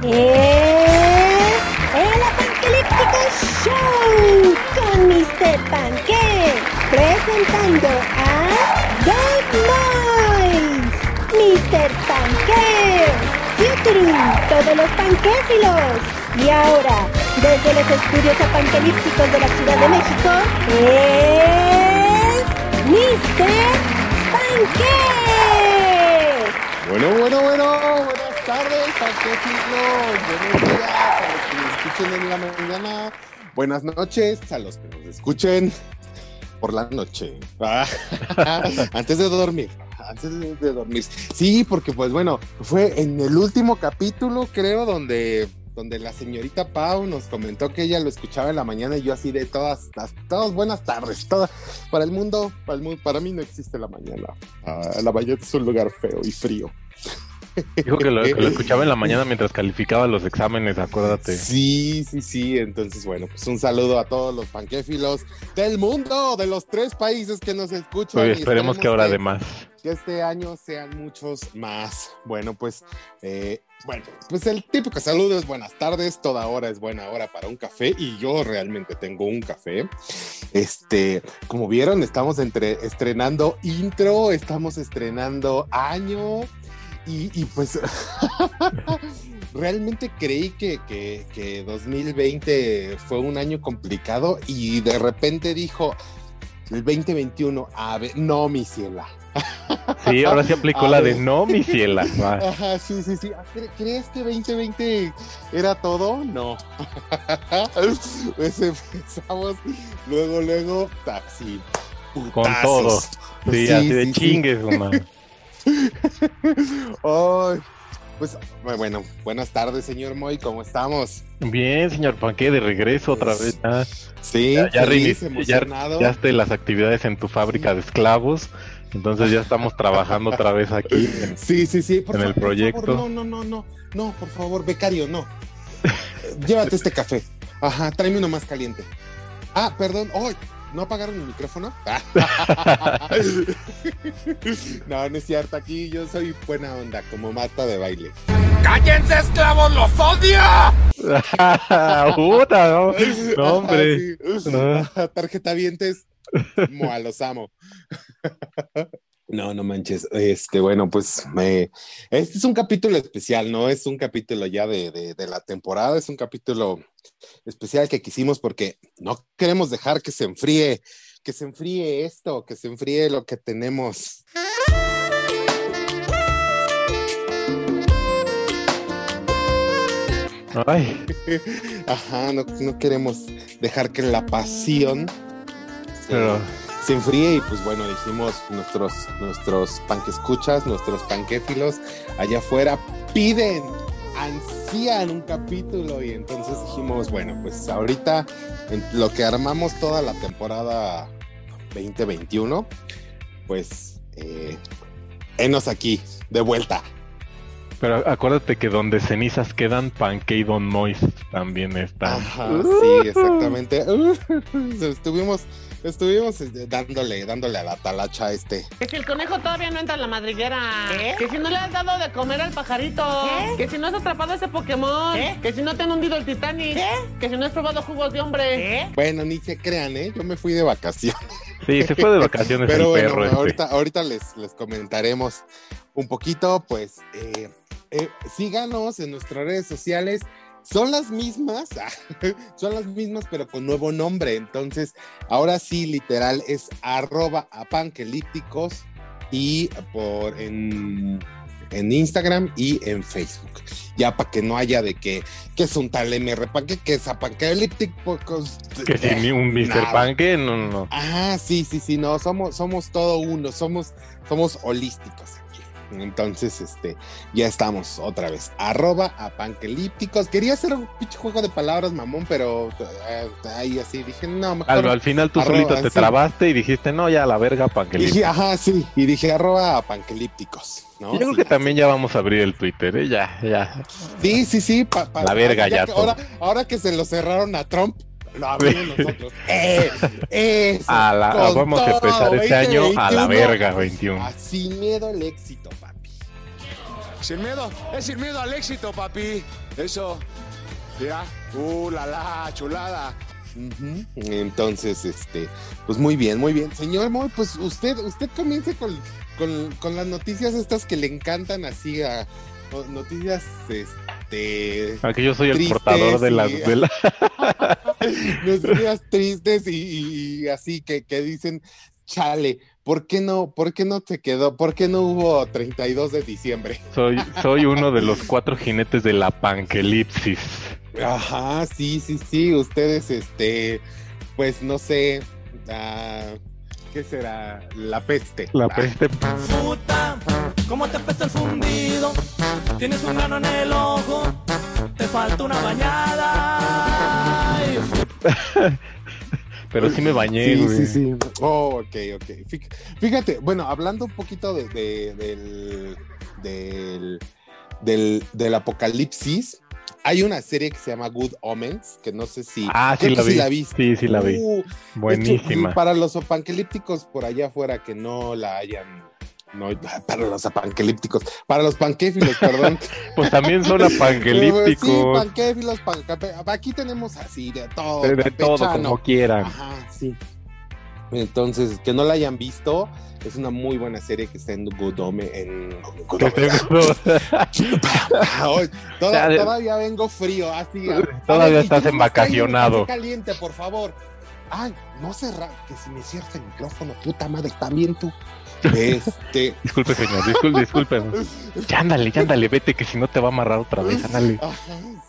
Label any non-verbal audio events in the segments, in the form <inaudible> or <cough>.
Es el Apocalíptico Show con Mr. Panque presentando a Dog Noise, Mr. Panque, Futuru, todos los panquéfilos. Y ahora, desde los estudios apanquelípticos de la Ciudad de México, es Mr. Panque. Bueno, bueno, bueno, buenas tardes, buenos días a los que nos escuchen en la mañana, buenas noches a los que nos escuchen por la noche, Ah, <laughs> antes de dormir, antes de, dormir. Sí, porque pues bueno, fue en el último capítulo, creo, donde, donde la señorita Pau nos comentó que ella lo escuchaba en la mañana y yo así de todas, las- todas buenas tardes, todas, para el mundo, para, el mundo, para mí no existe la mañana. Ah, la mañana es un lugar feo y frío. Dijo que lo, que lo <laughs> escuchaba en la mañana mientras calificaba los exámenes, acuérdate. Sí, sí, sí. Entonces, bueno, pues un saludo a todos los panquéfilos del mundo, de los tres países que nos escuchan. Oye, y esperemos que ahora de más. que este año sean muchos más. Bueno, pues, eh, bueno, pues el típico saludo es buenas tardes, toda hora es buena hora para un café y yo realmente tengo un café. Este, como vieron, estamos entre, estrenando intro, estamos estrenando año y, y pues <laughs> realmente creí que, que, que 2020 fue un año complicado y de repente dijo el 2021, a ver, no, mi ciela. <laughs> Sí, ahora sí aplicó A la ver. de no, mi ciela. <laughs> Ajá, sí, sí, sí. Ah, ¿cre- ¿Crees que 2020 era todo? No. pues empezamos, luego, luego. Con putazos. todo. Sí, Sí, así de sí, sí. chingues, man. <laughs> Ay, pues bueno, buenas tardes, señor Moy, ¿cómo estamos? Bien, señor Panque, de regreso otra vez. Ya, Sí, ya, ya feliz, las actividades en tu fábrica de esclavos. Entonces ya estamos trabajando otra vez aquí. <laughs> en- Sí, sí, sí. Por en el fa- por proyecto. favor, no, no, no, no. No, por favor, becario, no. <laughs> Llévate este café. Ajá, tráeme uno más caliente. Ah, perdón. ¡Ay! ¿No apagaron el micrófono? <laughs> no, no es cierto. Aquí yo soy buena onda, como mata de baile. ¡Cállense, esclavos! ¡Los odio! <laughs> Puta, no, no, hombre. Sí. No. Tarjeta vientes. Mua, los amo. <laughs> No, no manches. Este, bueno, pues me... este es un capítulo especial, no es un capítulo ya de, de- de la temporada, es un capítulo especial que quisimos porque no queremos dejar que se enfríe, que se enfríe esto, que se enfríe lo que tenemos. Ay, <laughs> Ajá, no, no queremos dejar que la pasión se- pero se enfríe y pues bueno, dijimos nuestros, nuestros panquescuchas, nuestros panquéfilos allá afuera piden, ansían un capítulo y entonces dijimos, bueno, pues ahorita en lo que armamos toda la temporada 2021, pues eh, enos aquí, de vuelta. Pero acuérdate que donde cenizas quedan, y Don Mois también están. Ajá, sí, exactamente. <laughs> estuvimos, estuvimos este, dándole, dándole a la talacha a este. Que si el conejo todavía no entra en la madriguera. ¿Qué? Que si no le has dado de comer al pajarito. ¿Qué? Que si no has atrapado ese Pokémon. ¿Qué? Que si no te han hundido el Titanic. ¿Qué? Que si no has probado jugos de hombre. Bueno, ni se crean, ¿eh? Yo me fui de vacaciones. Sí, se fue de vacaciones Pero el bueno, perro este. ahorita, ahorita les, les comentaremos un poquito, pues eh, eh, síganos en nuestras redes sociales. Son las mismas, <laughs> son las mismas, pero con nuevo nombre. Entonces, ahora sí, literal, es arroba apanquelípticos y por en, en Instagram y en Facebook. Ya para que no haya de que, que es un tal MR Panque, que es apanquelíptico. Que si un Mr. Nada. Panque, no, no, no. Ah, sí, sí, sí, no, somos, somos todo uno, somos, somos holísticos. Entonces, este, ya estamos otra vez. Arroba apanquelípticos. Quería hacer un pinche juego de palabras, mamón, pero eh, ahí así dije, no, mejor. Al, al final tú Arroba, solito te sí. trabaste y dijiste, no, ya la verga, dije, ajá, sí, y dije arroba apanquelípticos. ¿no? Yo creo Sí, que también ya vamos a abrir el Twitter, ¿eh? Ya, ya. Sí, sí, sí. pa- pa- La verga ya que ahora, ahora que se lo cerraron a Trump, lo abrimos nosotros. <laughs> ¡Eh! eso, A la, con vamos a empezar este año a la 2021. verga, 21. Ah, Sin miedo al éxito, papi. Sin miedo, es sin miedo al éxito, papi. Eso. Ya. Uh, la la, chulada. Entonces, este, pues muy bien, muy bien. Señor Moy, pues usted, usted comience con, con, con las noticias estas que le encantan así a noticias, este, Aquí yo soy el portador de las... y- De la... tristes y, y- y así que, que dicen, chale, ¿por qué no, por qué no te quedó, por qué no hubo 32 de diciembre? <laughs> Soy, soy uno de los cuatro jinetes de la panquelipsis. Ajá, sí, sí, sí, ustedes, este, pues no sé, ah, ¿qué será? La peste. La peste. Puta, ¿cómo te apesta el fundido? Tienes un grano en el ojo, te falta una bañada. <laughs> Pero sí me bañé, Sí, güey. sí, sí. Oh, ok, ok. Fí- Fíjate, bueno, hablando un poquito de, de- del, del, del, del apocalipsis, hay una serie que se llama Good Omens, que no sé si... Ah, sí la vi. la viste. Sí, sí la vi. Uh, Buenísima. hecho, para los apanquelípticos por allá afuera que no la hayan... No, <laughs> para los apanquelípticos, para los panquéfilos, perdón. <laughs> Pues también son <laughs> Sí, apanquelípticos. panquéfilos, pan- aquí tenemos así de todo. de, de todo, como quieran. Ajá, sí. Entonces, que no la hayan visto, es una muy buena serie que está en Good Omens. En toda- Ya, de- todavía vengo frío, así. Todavía a ver, y estás envacacionado. café caliente, por favor. Ay, no cerrar, que si me cierra el micrófono, puta madre, también tú. Este, <laughs> Disculpe, señor, disculpe, disculpe. Ya ándale, ya ándale, vete, que si no te va a amarrar otra vez, ándale. Ajá,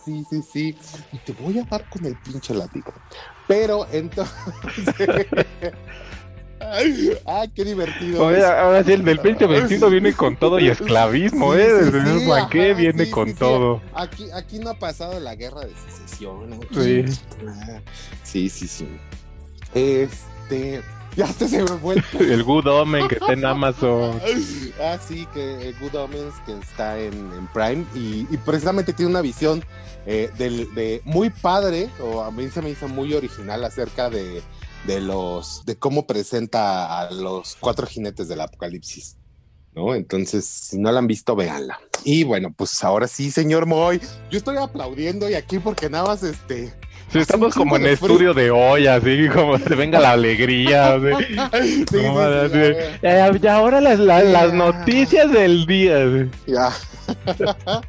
sí, sí, sí. Y te voy a dar con el pinche látigo. Pero entonces. <laughs> Ay, ay, qué divertido. Oye, ahora sí, el del 2021 viene con todo y esclavismo, Sí, ¿eh? Desde sí, ajá, viene con todo. Aquí, aquí no ha pasado la guerra de secesión. aquí- Sí. Ah, sí, sí, sí. Este. <laughs> Ya hasta se me fue el <laughs> El Good Omen que está en Amazon. <laughs> Ah, sí, que eh, Good Omens que está en, en Prime y, y precisamente tiene una visión eh, del, de muy padre, o a mí se me hizo muy original acerca de, de los de cómo presenta a los cuatro jinetes del apocalipsis. ¿No? Entonces, si no la han visto, véanla. Y bueno, pues ahora sí, señor Moy, yo estoy aplaudiendo y aquí porque nada más este. Sí, estamos como en estudio de hoy, así <laughs> como se venga la alegría. <laughs> Sí, No, sí, así. Ya, ya, ahora las, las, noticias del día. sí. Ya. <laughs>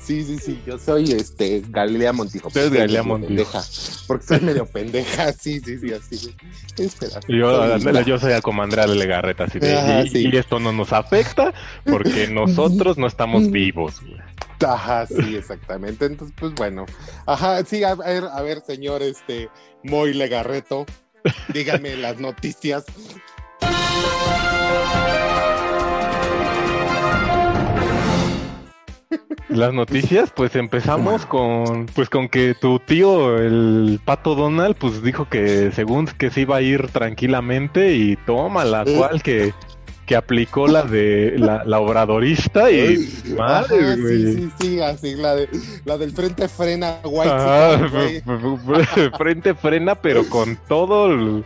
sí, sí, sí. Yo soy este Galilea Montijo. Tú eres Galilea Montijo. Pendeja, porque soy medio pendeja. Sí, sí, sí, así. Espera. Yo, Soy yo soy de Legarreta, así de, Ah, y, sí. y esto no nos afecta porque nosotros no estamos vivos. güey. Ajá, sí, exactamente. Entonces, pues bueno. Ajá, sí, a ver, a ver, señor, este, Moy Legarreto. Dígame <laughs> las noticias. Las noticias, pues empezamos con, pues con que tu tío, el pato Donald, pues dijo que según que se iba a ir tranquilamente y toma la Eh. cual que, que aplicó la de la, la obradorista y madre, Ajá, güey. sí, sí, sí, así, la, de, la del frente frena, white. Ah, güey. <laughs> frente frena, pero con todo el-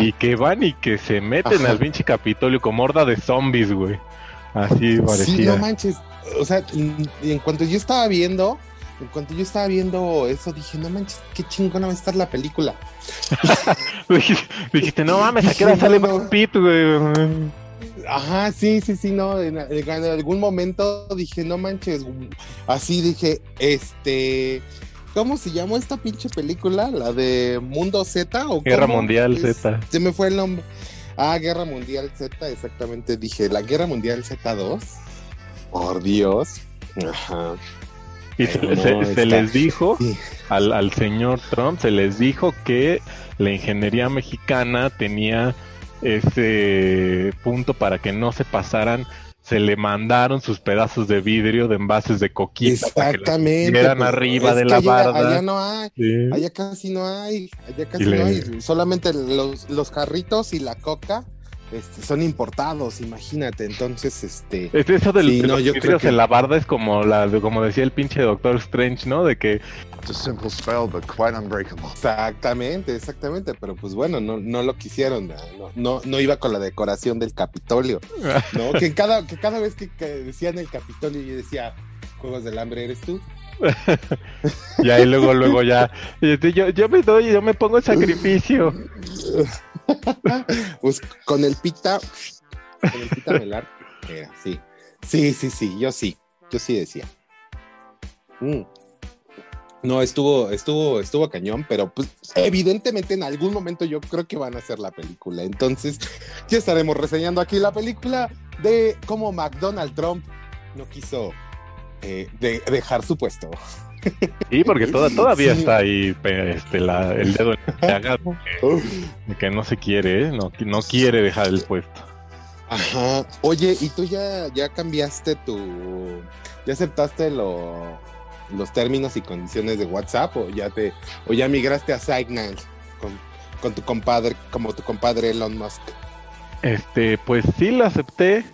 y que van y que se meten Ajá. al pinche Capitolio como horda de zombies, güey. Así Sí, parecía. no manches. O sea, en, en cuanto yo estaba viendo, en cuanto yo estaba viendo eso, dije, no manches, qué chingona va a estar la película. <laughs> Dijiste, no mames, ¿a qué hora sale no, no. Brad Pitt, güey? Ajá, sí, sí, sí, no. En, en algún momento dije, no manches. Así dije, este. ¿Cómo se llamó esta pinche película? ¿La de Mundo Z? ¿o Guerra cómo? Mundial Es- Z. Se me fue el nombre. Ah, Guerra Mundial Z, exactamente. Dije, la Guerra Mundial Z2. Por Dios. Ajá. Y se, Pero no, se- se está- les dijo Sí. al, al señor Trump, se les dijo que la ingeniería mexicana tenía ese punto para que no se pasaran. Se le mandaron sus pedazos de vidrio de envases de coquita Exactamente. pusieran pues, arriba de la allá- barda. Allá no hay. Sí. Allá casi no hay, allá casi le- no hay. Solamente los, los carritos y la coca este, son importados, imagínate. Entonces, este. Es eso del, Sí, de no, los yo creo que- en la barda es como la de- como decía el pinche Doctor Strange, ¿no? De que It's a simple spell, but quite unbreakable. Exactamente, exactamente. Pero pues bueno, no, no lo quisieron. No, no, no iba con la decoración del Capitolio. ¿no? que, cada, que cada vez que, que decían el Capitolio, yo decía, Juegos del Hambre, ¿eres tú? <laughs> y ahí luego, luego ya, este, yo, yo me doy, yo me pongo en sacrificio. <laughs> Pues con el pita, con el pita melar, era, sí. Sí, sí, sí, yo sí, yo sí decía. Mm. No, estuvo, estuvo, estuvo cañón, pero pues evidentemente en algún momento yo creo que van a hacer la película. Entonces, ya estaremos reseñando aquí la película de cómo McDonald Trump no quiso eh, de- dejar su puesto. Sí, porque toda, todavía Sí. está ahí este, la- el dedo en la <laughs> llaga que no se quiere, ¿eh? no, no quiere dejar el puesto. Ajá. Oye, ¿y tú ya, ya cambiaste tu. ya aceptaste lo- los términos y condiciones de WhatsApp o ya te. o ya migraste a Signal con, con tu compadre, como tu compadre Elon Musk? Este, pues sí la acepté.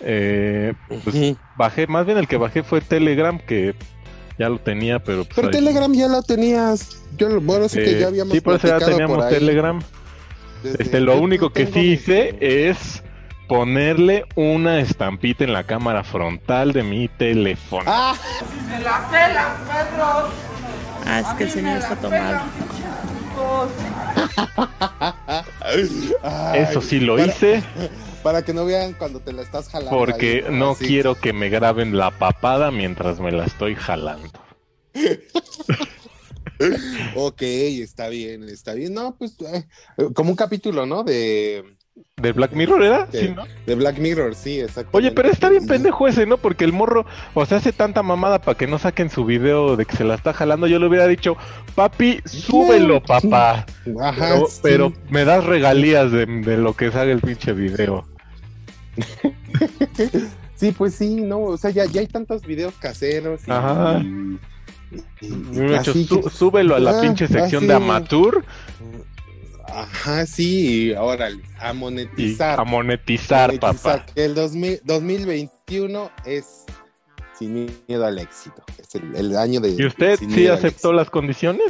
Eh, pues bajé, más bien el que bajé fue Telegram, que ya lo tenía, pero pues Pero ahí- Telegram ya lo tenías. Yo lo bueno sí que eh, ya habíamos sí, por eso ya teníamos por Telegram. desde- Este, lo único que sí mi- hice es ponerle una estampita en la cámara frontal de mi teléfono. ¡Ah! Ah, es que el señor está tomado. Ay, Eso sí lo para- hice <laughs> Para que no vean cuando te la estás jalando. porque ahí, no así. quiero que me graben la papada mientras me la estoy jalando. <laughs> Ok, está bien, está bien. No, pues eh, como un capítulo, ¿no? De, ¿De Black Mirror era? de, Sí, ¿no? de Black Mirror, sí, exacto. Oye, pero está bien pendejo ese, ¿no? Porque el morro, o sea, hace tanta mamada para que no saquen su video de que se la está jalando. Yo le hubiera dicho, papi, súbelo, papá. Ajá, Pero, sí. pero me das regalías de, de lo que salga el pinche video. <laughs> Sí, pues sí, no, o sea, ya, ya hay tantos videos caseros. Y, Ajá. y- y- y Me hubiera dicho, así "Sú- que- súbelo a la Ah, pinche sección así. de amateur Ajá, sí, y ahora a monetizar. a monetizar, monetizar, papá. Que el 2000 2021 es sin miedo al éxito. Es el, el año de. ¿Y usted sí aceptó las condiciones?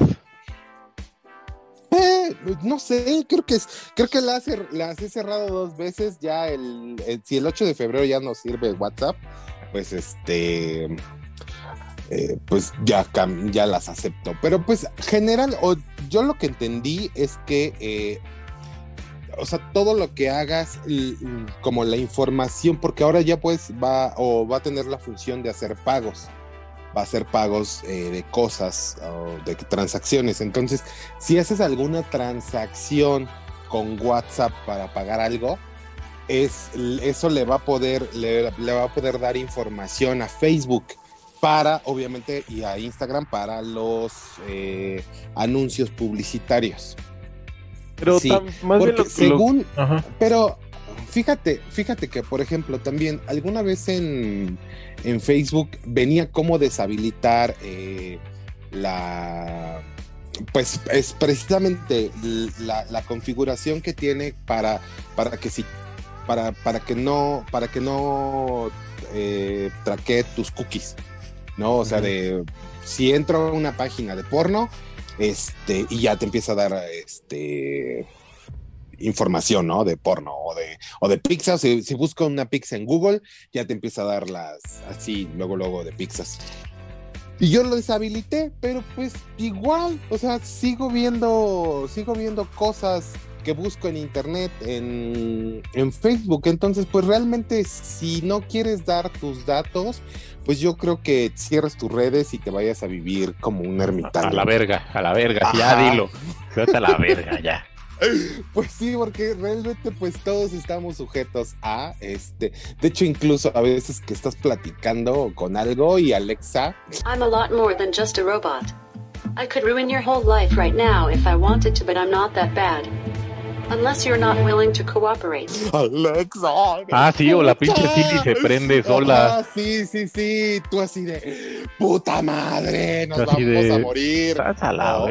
No sé, creo que creo que las, he- cerrado dos veces. Ya el, si el 8 de febrero ya no sirve WhatsApp, pues este, eh, pues ya, ya las acepto. Pero pues general, o yo lo que entendí es que, eh, o sea, todo lo que hagas, como la información, porque ahora ya pues va o va a tener la función de hacer pagos. Va a hacer pagos eh, de cosas o de transacciones. Entonces, si haces alguna transacción con WhatsApp para pagar algo, es, eso le va a poder, le, le va a poder dar información a Facebook para, obviamente, y a Instagram para los eh, anuncios publicitarios. Pero Sí, tam- más bien Porque lo, lo- según, pero fíjate, fíjate que, por ejemplo, también alguna vez en, en Facebook venía cómo deshabilitar eh, la. Pues es precisamente la, la configuración que tiene para, para que si para, para que no para que no eh, traquee tus cookies, ¿no? O sea, de si entro a una página de porno, este, y ya te empieza a dar este información, ¿no? De porno o de, o de pizzas. Si, si busco una pizza en Google, ya te empieza a dar las así, luego, luego de pizzas. Y yo lo deshabilité, pero pues igual, o sea, sigo viendo, sigo viendo cosas que busco en internet, en, en Facebook. Entonces, pues realmente si no quieres dar tus datos, pues yo creo que cierres tus redes y te vayas a vivir como un ermitaño. A la verga, a la verga, ya Ajá. dilo. Vete a la verga, ya. <laughs> Pues sí, porque realmente pues todos estamos sujetos a este. De hecho, incluso a veces que estás platicando con algo y Alexa, I'm a lot more than just a robot. I could ruin your whole life right now if I wanted to, but I'm not that bad. Unless you're not willing to cooperate. Alexa. Ah, sí, o la pinche Siri se prende sola. Ah, sí, sí, sí. Tú así de puta madre, nos Así vamos de- a morir. Estás a la ¿no?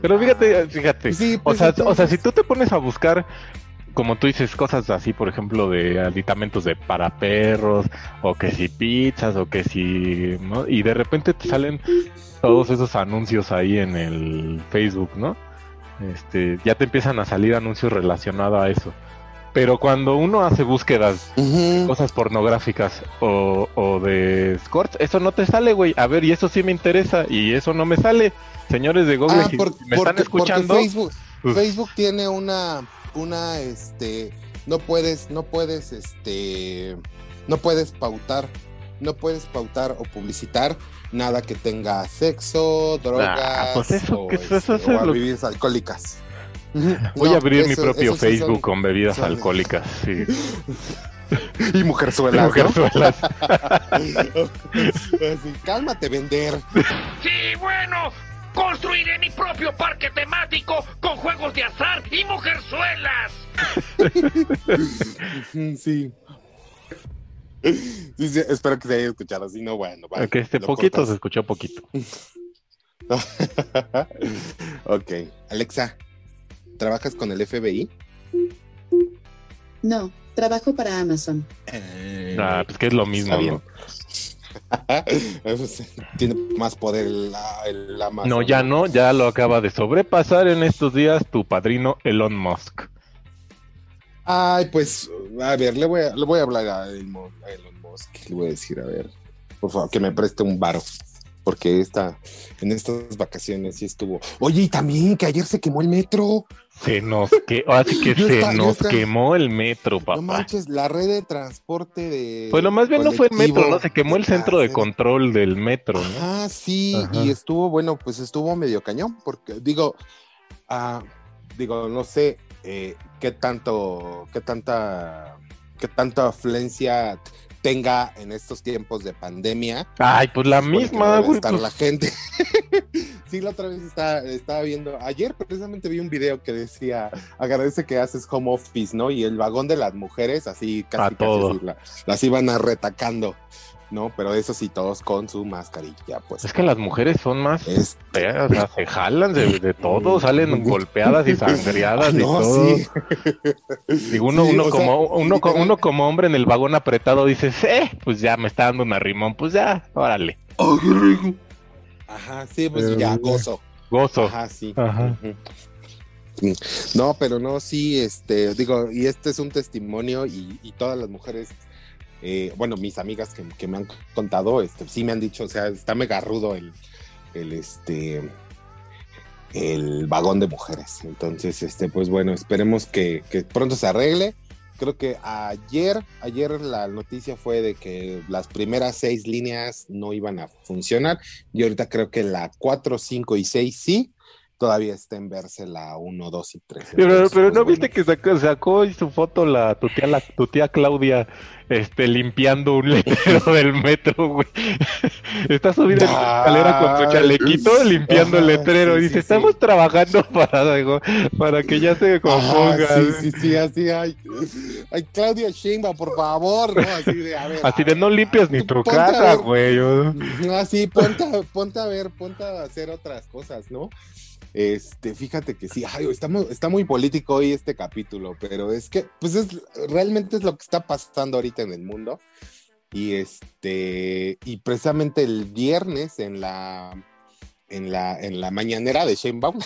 Pero fíjate, fíjate. Sí, O pues, sea, o sea, entonces- si tú te pones a buscar, como tú dices, cosas así, por ejemplo, de aditamentos de para perros, o que si pizzas, o que si, ¿no? Y de repente te salen todos esos anuncios ahí en el Facebook, ¿no? Este, ya te empiezan a salir anuncios relacionados a eso. Pero cuando uno hace búsquedas Ujú. cosas pornográficas o, o de escorts, eso no te sale, güey. A ver, y eso sí me interesa y eso no me sale. Señores de Google, Ah, si me están escuchando, Facebook, pues- Facebook tiene una, una, este, no puedes, no puedes, este, no puedes pautar, no puedes pautar o publicitar nada que tenga sexo, drogas Ah, pues eso, o, que eso- eso este, es o lo- bebidas alcohólicas. <laughs> voy No, a abrir mi eso- propio esos sí son- Facebook con bebidas son- alcohólicas. Sí. <laughs> y mujerzuelas, ¿no? Mujerzuelas. <laughs> Así, cálmate, vender. Sí, bueno. Construiré mi propio parque temático con juegos de azar y mujerzuelas. Sí. <laughs> Sí, sí, espero que se haya escuchado, si no, bueno. vale, que este poquito cortas. se escuchó poquito. <laughs> ok, Alexa, ¿trabajas con el FBI? No, trabajo para Amazon. Ah, pues que es lo mismo, Está bien. ¿no? <laughs> Pues, Tiene más poder el, el Amazon. No, ya no, ya lo acaba de sobrepasar en estos días tu padrino Elon Musk. Ay, pues, a ver, le voy a, le voy a hablar a Elon, a Elon Musk. Le voy a decir, a ver, por favor, que me preste un varo. Porque esta, en estas vacaciones sí estuvo. Oye, y también que ayer se quemó el metro. Se nos que, así que <laughs> se está- nos está- quemó el metro, No papá. manches, la red de transporte de. Pues lo más bien no fue el metro, ¿no? Se quemó el de centro de control del metro, ¿no? Ah, sí, Ajá. y estuvo, bueno, pues estuvo medio cañón, porque digo, ah, digo, no sé eh, qué tanto, qué tanta, qué tanta afluencia tenga en estos tiempos de pandemia. Ay, pues la misma, güey. estar pues, la gente. <laughs> sí, la otra vez estaba, estaba viendo, ayer precisamente vi un video que decía, agradece que haces home office, ¿no? Y el vagón de las mujeres, así casi, A casi la- las iban a retacando, ¿no? Pero eso sí, todos con su mascarilla, pues. Es que las mujeres son más Es- feas, o sea, se jalan de, de todo, salen <laughs> golpeadas y sangriadas Ah, y no, todo. sí. <laughs> Digo, uno, Sí, uno, sea, como, uno, co- literal- uno como hombre en el vagón apretado dice, eh, pues ya me está dando un arrimón, pues ya, órale, Ajá, sí, pues Pero- ya, gozo. gozo. Ajá, sí. Ajá. No, pero no, sí, este, digo, y este es un testimonio y, y todas las mujeres, eh, bueno, mis amigas que, me han contado, este, sí me han dicho, o sea, está mega rudo el, el, este, el vagón de mujeres. Entonces, este, pues bueno, esperemos que, que pronto se arregle. Creo que ayer, ayer la noticia fue de que las primeras seis líneas no iban a funcionar y ahorita creo que la 4, 5 y 6 sí. Todavía está en verse la 1, 2 y 3. Pero, pero no viste que sacó, sacó su foto la tu tía, la, tu tía Claudia este, limpiando un <laughs> letrero <laughs> del metro, güey. <laughs> Está subida en la escalera con su chalequito limpiando el letrero. sí, y dice, sí, estamos trabajando para, digo, para que ya se componga. sí, sí, sí, así, ay, ay, Claudia Sheinbaum, por favor, ¿no? Así de, a ver. Así de no limpias ni tu casa, güey. yo- Así, ponte ponte a ver, ponte a hacer otras cosas, ¿no? Este, fíjate que sí, estamos, está muy político hoy este capítulo, pero es que, pues es, realmente es lo que está pasando ahorita en el mundo. Y este, y precisamente el viernes en la, en la, en la mañanera de Sheinbaum,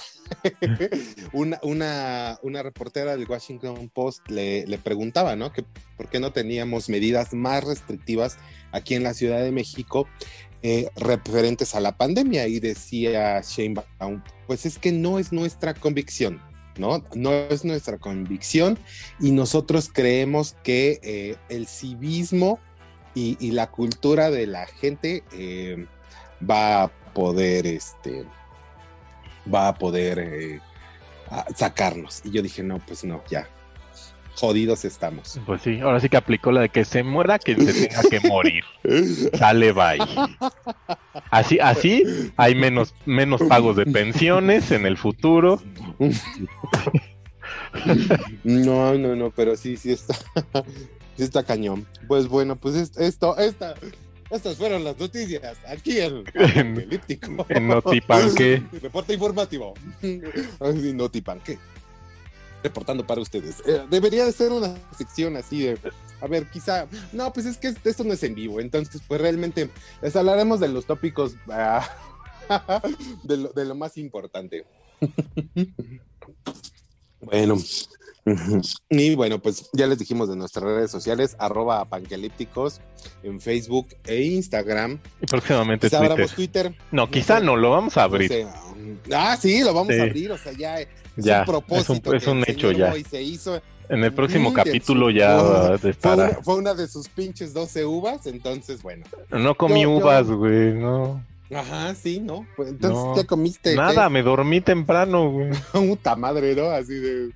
<laughs> una, una, una reportera del Washington Post le, le preguntaba, ¿no? Que por qué no teníamos medidas más restrictivas aquí en la Ciudad de México eh, referentes a la pandemia y decía Sheinbaum, pues es que no es nuestra convicción, ¿no? No es nuestra convicción y nosotros creemos que eh, el civismo y, la cultura de la gente eh, va a poder, este, va a poder eh, sacarnos. Y yo dije, no, pues no, ya, jodidos estamos. Pues sí, ahora sí que aplicó la de que se muera, que se tenga que morir. Sale, bye. Así, así hay menos, menos pagos de pensiones en el futuro. No, no, no, pero sí, sí está, <laughs> sí está cañón. Pues bueno, pues es- esto, esta, estas fueron las noticias aquí en En- Apocalíptico. en Notipanque. Reporte informativo. <laughs> Ay, Notipanque. Reportando para ustedes. Eh, debería de ser una sección así de, a ver, quizá, no, pues es que esto no es en vivo, entonces pues realmente les hablaremos de los tópicos, ah, <laughs> de, lo, de lo más importante. <laughs> Bueno. Y bueno, pues ya les dijimos de nuestras redes sociales, arroba panquelípticos en Facebook e Instagram. Y próximamente Quizá Twitter. abramos Twitter. No, quizá no, lo vamos a no abrir. sé. Ah, sí, lo vamos Sí. a abrir, o sea, ya es Ya, un propósito. es un- es un hecho ya. Moy se hizo. En el próximo capítulo ya a Fue una, fue una de sus pinches 12 uvas, entonces, bueno. No comí Yo- uvas, güey, no. Ajá, sí, ¿no? Pues, entonces, No. ¿qué comiste? Nada, me dormí temprano, güey. ¿Qué? <laughs> Puta madre, ¿no? Así de...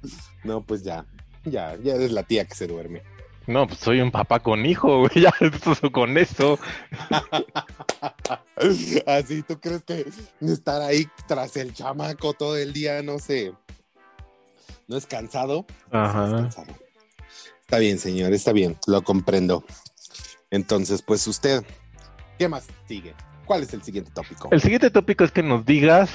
No, pues ya, ya, ya eres la tía que se duerme. No, pues soy un papá con hijo, <laughs> güey, ya con eso. <laughs> Así, ¿tú crees que estar ahí tras el chamaco todo el día, no sé, no es cansado? Ajá. Es cansado. Está bien, señor, está bien, lo comprendo. Entonces, pues usted, ¿qué más sigue? ¿Cuál es el siguiente tópico? El siguiente tópico es que nos digas,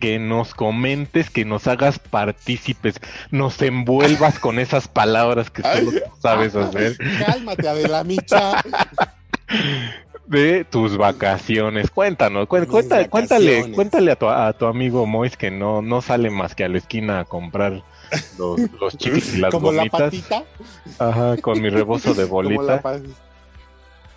que nos comentes, que nos hagas partícipes, nos envuelvas con esas palabras que solo tú sabes hacer Cálmate, Adela Micha. de tus vacaciones. Cuéntanos, cuéntale, vacaciones. cuéntale a tu, a tu amigo Mois que no, no sale más que a la esquina a comprar los, los y las Como la gomitas. patita. Ajá, con mi rebozo de <laughs> la bolita.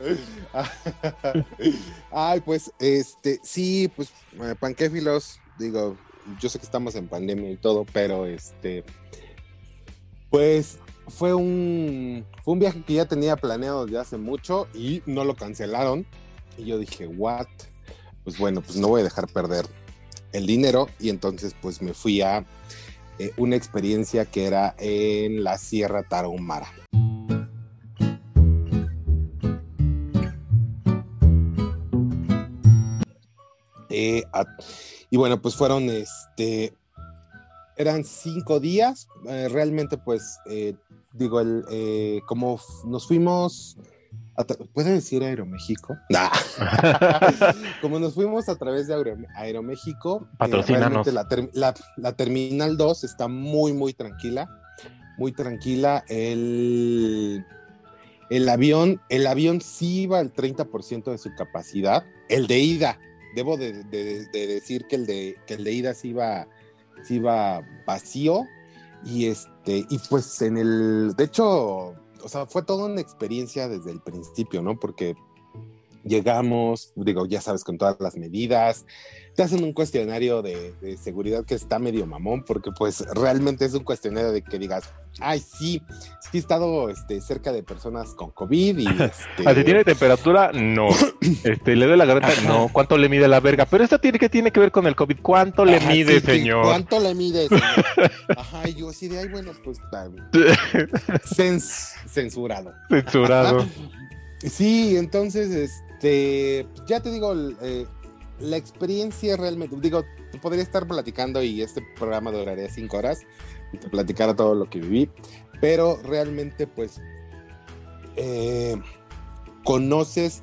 <laughs> Ay, pues, este, sí, pues, eh, panquéfilos, digo, yo sé que estamos en pandemia y todo, pero este, pues, fue un, fue un viaje que ya tenía planeado desde hace mucho y no lo cancelaron. Y yo dije, what? Pues bueno, pues no voy a dejar perder el dinero y entonces pues me fui a eh, una experiencia que era en la Sierra Tarahumara. Eh, y bueno, pues fueron, este, eran cinco días. eh, realmente, pues, eh, digo, el, eh, como nos fuimos, ¿puede decir Aeroméxico? <laughs> Nah. <laughs> como nos fuimos a través de Aero- Aeroméxico, eh, realmente la, ter- la- la Terminal 2 está muy, muy tranquila, muy tranquila. El, el avión, el avión sí iba al 30% de su capacidad. El de ida, debo de, de- de decir que el de, que el de ida sí iba, iba vacío. Y este, y pues en el, de hecho, o sea, fue toda una experiencia desde el principio, ¿no? Porque llegamos, digo, ya sabes, con todas las medidas, te hacen un cuestionario de, de seguridad que está medio mamón, porque pues realmente es un cuestionario de que digas, ay, sí, sí he estado este, cerca de personas con COVID y <laughs> este, Ah, si tiene temperatura, no. <coughs> Este, le doy la garganta, Ajá. no. ¿Cuánto le mide la verga? Pero esto tiene que tiene que ver con el COVID. ¿Cuánto le Ajá, mide, sí, señor? ¿Cuánto le mide, señor? <laughs> Ajá, y yo así de, ay, bueno, pues. <laughs> Cens- censurado. Censurado. Sí, entonces, este, ya te digo, eh, la experiencia realmente, digo, podría estar platicando y este programa duraría cinco horas y te platicara todo lo que viví, pero realmente, pues, eh, conoces,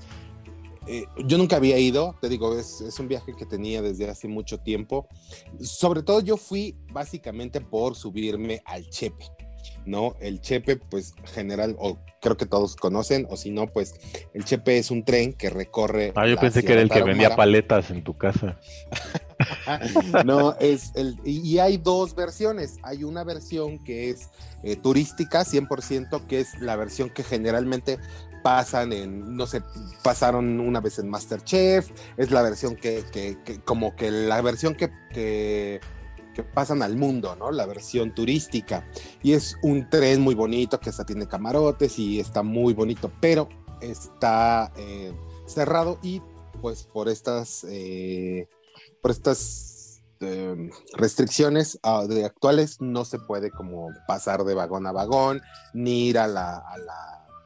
eh, yo nunca había ido, te digo, es, es un viaje que tenía desde hace mucho tiempo, sobre todo yo fui básicamente por subirme al Chepe. ¿No? El Chepe, pues general, o creo que todos conocen, o si no, pues el Chepe es un tren que recorre. Ah, yo pensé que era el que vendía paletas en tu casa. <laughs> No, es el. Y, y hay dos versiones. Hay una versión que es eh, turística, 100%, que es la versión que generalmente pasan en, no sé, pasaron una vez en Masterchef, es la versión que, que- que- como que la versión que, que, pasan al mundo, ¿no? La versión turística. Y es un tren muy bonito que hasta tiene camarotes y está muy bonito, pero está eh, cerrado y pues por estas, eh, por estas eh, restricciones ah, actuales no se puede como pasar de vagón a vagón ni ir a la,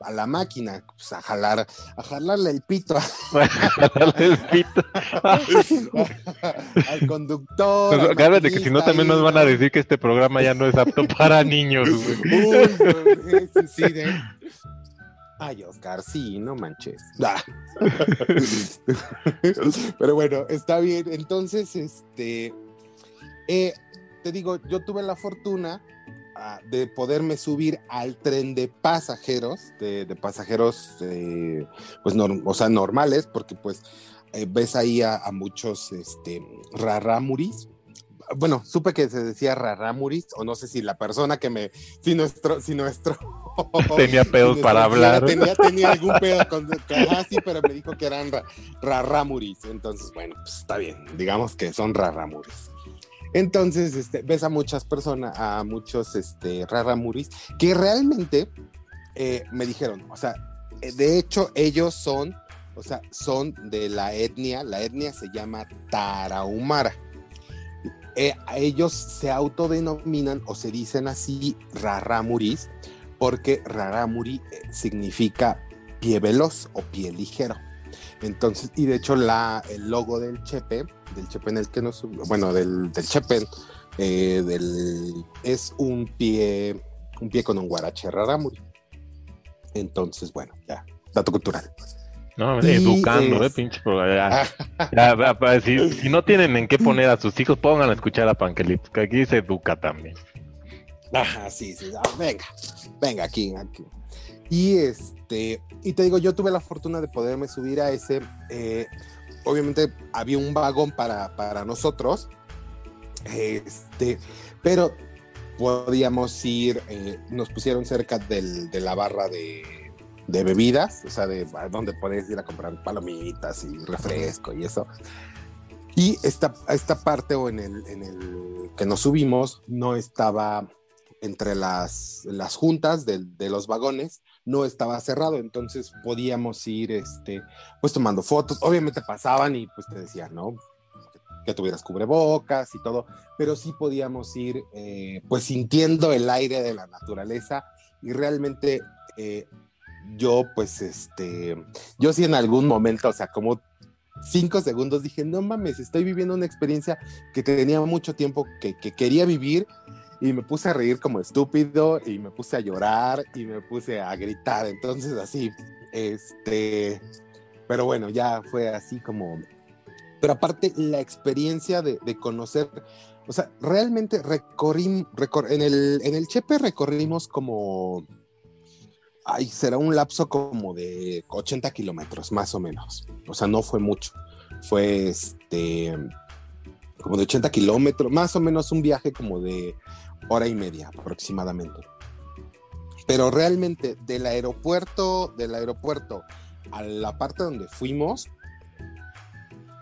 a la máquina, pues, a jalar, a jalarle el pito <laughs> El pito. <laughs> al conductor. al Cálmate, que si no también nos van a decir que este programa ya no es apto <laughs> para niños. Uy, güey, sí, sí, de- Ay, Oscar, sí, no manches. Pero bueno, está bien. Entonces, este, eh, te digo, yo tuve la fortuna de poderme subir al tren de pasajeros, de, de pasajeros, eh, pues, norm- o sea, normales, porque pues eh, ves ahí a, a muchos, este, rarámuris, bueno, supe que se decía Raramuris, o no sé si la persona que me, si nuestro, si nuestro <laughs> tenía pedos para hablar. Tenía, tenía algún <laughs> pedo con, ajá, sí, pero me dijo que eran ra- Raramuris. Entonces, bueno, pues está bien, digamos que son Raramuris. Entonces, este, ves a muchas personas, a muchos este, Raramuris, que realmente eh, me dijeron, o sea, eh, de hecho, ellos son, o sea, son de la etnia, la etnia se llama Tarahumara. Eh, ellos se autodenominan o se dicen así Raramuris, porque Raramuri significa pie veloz o pie ligero. Entonces, y de hecho, la, el logo del Chepe, del Chepe en el que nos, bueno, del, del Chepe, eh, del, es un pie, un pie con un guarache Raramuri. Entonces, bueno, ya, dato cultural. No, Y educando, es- eh, pinche. <laughs> Ya, ya, si, si no tienen en qué poner a sus hijos, pongan a escuchar a Panquelito, que aquí se educa también. Ajá, sí, sí, ah, venga, venga, aquí, aquí. Y este, y te digo, yo tuve la fortuna de poderme subir a ese. eh, obviamente había un vagón para, para nosotros, este, pero podíamos ir, eh, nos pusieron cerca del- de la barra de, de bebidas, o sea, de donde puedes ir a comprar palomitas y refresco y eso. Y esta, esta parte o en el, en el que nos subimos no estaba entre las, las juntas de, los vagones, no estaba cerrado, entonces podíamos ir este, pues tomando fotos, obviamente pasaban y pues te decían, ¿no? Que tuvieras cubrebocas y todo, pero sí podíamos ir eh, pues sintiendo el aire de la naturaleza y realmente eh, yo pues este, yo sí en algún momento, o sea, como cinco segundos dije, no mames, estoy viviendo una experiencia que tenía mucho tiempo que, que quería vivir y me puse a reír como estúpido y me puse a llorar y me puse a gritar. Entonces así, este, pero bueno, ya fue así como... Pero aparte la experiencia de, de conocer, o sea, realmente recorrí, recor- en, el, en el Chepe recorrimos como, ay, será un lapso como de 80 kilómetros, más o menos. O sea, no fue mucho. Fue este, como de 80 kilómetros, más o menos un viaje como de hora y media aproximadamente. Pero realmente del aeropuerto, del aeropuerto a la parte donde fuimos,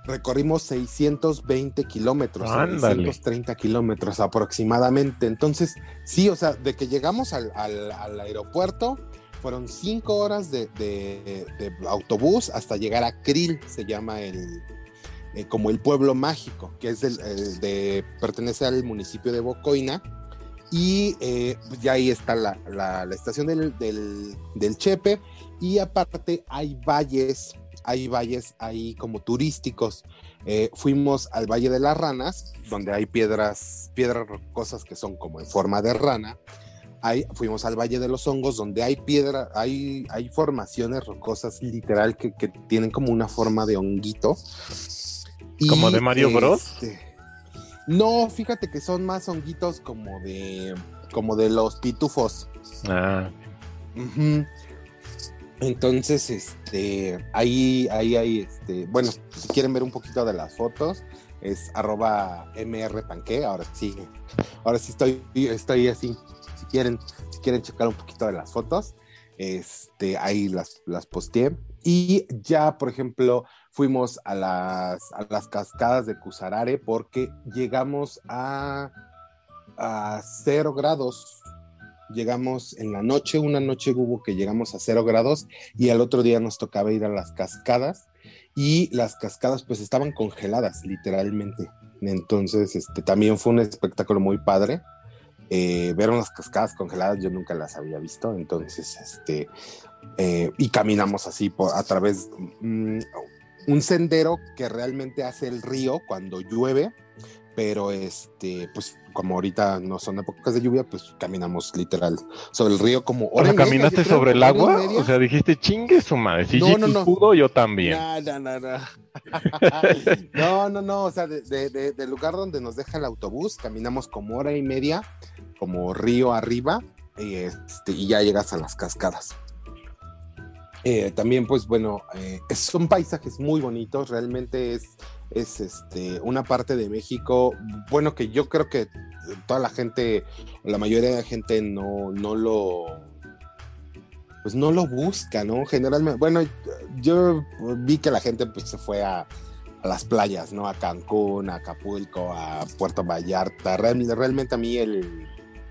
recorrimos 620 kilómetros, Ándale. 630 kilómetros aproximadamente. Entonces, sí, o sea, de que llegamos al, al- al aeropuerto, fueron cinco horas de, de- de autobús hasta llegar a Krill, se llama el, eh, como el pueblo mágico, que es el, el de, pertenece al municipio de Bocoina. Y eh, ya ahí está la, la- la estación del, del- del Chepe. Y aparte hay valles, hay valles ahí como turísticos. Eh, fuimos al Valle de las Ranas, donde hay piedras, piedras rocosas que son como en forma de rana. Ahí, fuimos al Valle de los Hongos, donde hay piedra, hay, hay formaciones rocosas literal que, que tienen como una forma de honguito. ¿Como de Mario Bros? este, no, fíjate que son más honguitos como de, como de los pitufos. Ah. Entonces, este, ahí, ahí, ahí, este, bueno, si quieren ver un poquito de las fotos, es arroba mrpanque, ahora sí, ahora sí estoy, estoy así, si quieren, si quieren checar un poquito de las fotos, este, ahí las, las posteé. Y ya, por ejemplo, fuimos a las, a las cascadas de Cusarare porque llegamos a, a cero grados llegamos en la noche, una noche hubo que llegamos a cero grados y al otro día nos tocaba ir a las cascadas y las cascadas pues estaban congeladas literalmente. Entonces, este también fue un espectáculo muy padre. Eh, ver unas cascadas congeladas yo nunca las había visto, entonces, este, eh, y caminamos así por, a través mm, un sendero que realmente hace el río cuando llueve, pero este, pues como ahorita no son épocas de lluvia, pues caminamos literal sobre el río como o hora sea, y media, ¿caminaste sobre el agua? O sea, dijiste, chingue su madre. Si No, no, no. pudo, yo también. No, no, no, no. <laughs> no, no, no, o sea, de- de- de- del lugar donde nos deja el autobús, caminamos como hora y media, como río arriba, y, este, y ya llegas a las cascadas. Eh, también, pues bueno, eh, son paisajes muy bonitos, realmente es, es este, una parte de México, bueno, que yo creo que toda la gente, la mayoría de la gente no, no lo, pues no lo busca, ¿no? Generalmente, bueno, yo vi que la gente pues se fue a, las playas, ¿no? A Cancún, a Acapulco, a Puerto Vallarta. Realmente, realmente a mí el,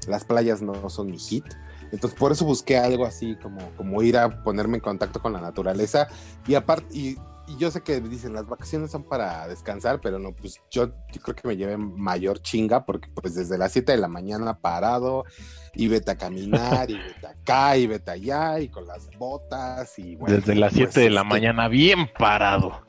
las playas no son mi hit. Entonces por eso busqué algo así como, como ir a ponerme en contacto con la naturaleza. Y aparte, y, y yo sé que dicen las vacaciones son para descansar, pero no, pues yo, yo creo que me llevé mayor chinga porque pues desde las 7 de la mañana parado y vete a caminar y vete acá y vete allá y con las botas y bueno, Desde las pues, 7 de la este, mañana, bien parado.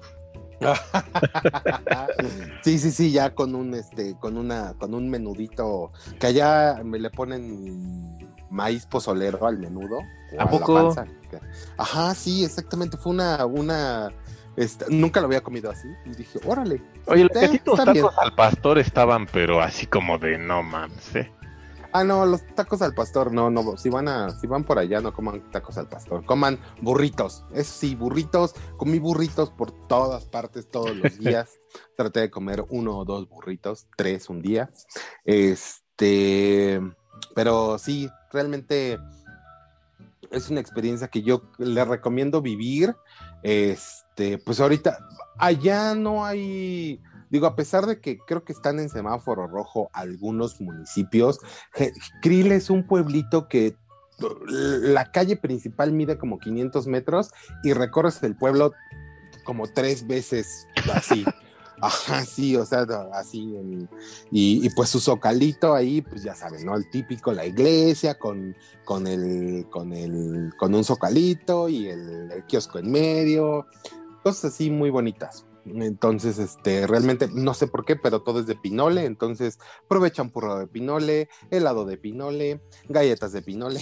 <laughs> sí, sí, sí, ya con un este, con una, con un menudito que allá me le ponen maíz pozolero al menudo. ¿A la poco? Ajá, sí, exactamente. Fue una, una, este, nunca lo había comido así. Y dije, órale. Oye, los eh, está bien. tacos al pastor estaban, pero así como de no mames, ¿eh? Ah, no, los tacos al pastor, no, no, si van a, si van por allá, no coman tacos al pastor, coman burritos, eso sí, burritos, comí burritos por todas partes, todos los <laughs> días, traté de comer uno o dos burritos, tres un día, este, pero sí, realmente es una experiencia que yo le recomiendo vivir, este, pues ahorita, allá no hay, Digo, a pesar de que creo que están en semáforo rojo algunos municipios, Krill es un pueblito que la calle principal mide como 500 metros y recorres el pueblo como tres veces así. <laughs> Ajá, sí, o sea, así. en- y, y pues su zocalito ahí, pues ya saben, ¿no? El típico, la iglesia con, con, el, con, el, con un zocalito y el, el kiosco en medio, cosas así muy bonitas. Entonces, este, realmente no sé por qué, pero todo es de pinole. Entonces, aprovechan purro de pinole, helado de pinole, galletas de pinole.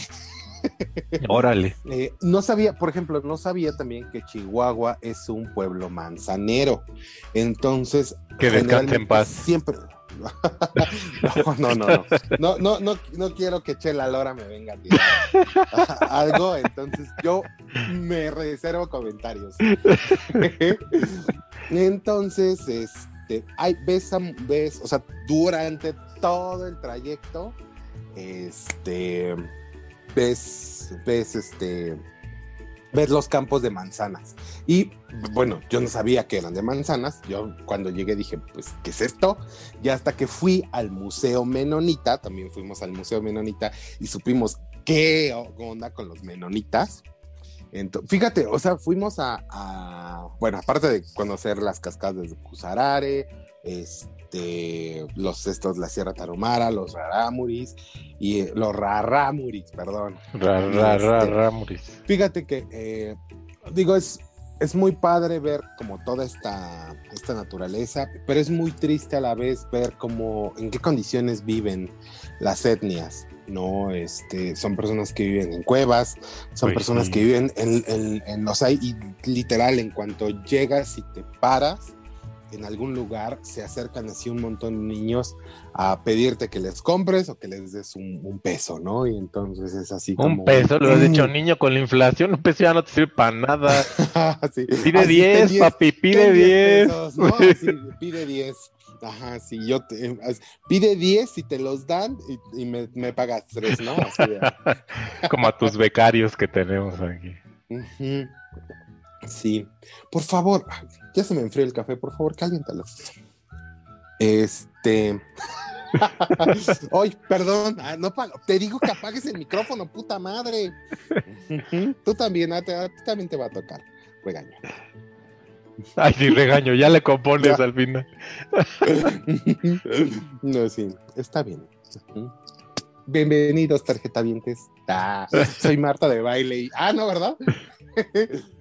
<laughs> Órale. Eh, no sabía, por ejemplo, no sabía también que Chihuahua es un pueblo manzanero. Entonces, Que descanse en paz. Siempre. <laughs> no, no, no, no, no, no, no, no quiero que Chela Lora me venga a tirar <laughs> algo, entonces yo me reservo comentarios. Entonces, este, hay, ves, ves, o sea, durante todo el trayecto, este, ves, ves, este, ves los campos de manzanas. Y bueno, yo no sabía que eran de manzanas. Yo cuando llegué dije, pues, ¿qué es esto? Y hasta que fui al Museo Menonita, también fuimos al Museo Menonita y supimos qué onda con los menonitas. Fíjate, o sea, fuimos a, a- bueno, aparte de conocer las cascadas de Cusarare, este, los estos, la Sierra Tarahumara, los Raramuris y eh, los Raramuris, perdón. Este, ramuris. Fíjate que, eh, digo, es, es muy padre ver como toda esta, esta naturaleza, pero es muy triste a la vez ver cómo, en qué condiciones viven las etnias, ¿no? Este, son personas que viven en cuevas, son personas sí. que viven en, en, en los hay, y literal, en cuanto llegas y te paras en algún lugar, se acercan así un montón de niños a pedirte que les compres o que les des un, un peso, ¿no? Y entonces es así como... Un peso, lo has dicho <clears throat> niño con la inflación, un peso ya no te sirve para nada. <laughs> Sí. Pide Así, 10, ten papi, pide ten 10. pesos, ¿no? <laughs> Así, pide 10. Ajá, sí, yo te, eh, pide 10 y te los dan y, y me, me pagas 3, ¿no? Así de- <laughs> Como a tus becarios que tenemos aquí. Sí, por favor, ya se me enfrió el café, por favor, caliéntalo. Este. <laughs> Ay, perdón, ah, no te digo que apagues el micrófono, puta madre. <laughs> Tú también, a, te- a ti también te va a tocar. Regaño. Ay, sí, regaño, ya le compones Ya. al final. <laughs> No, sí, está bien. Bienvenidos, tarjetavientes. Ah, soy Marta de baile. y- Ah, no, ¿verdad? <laughs>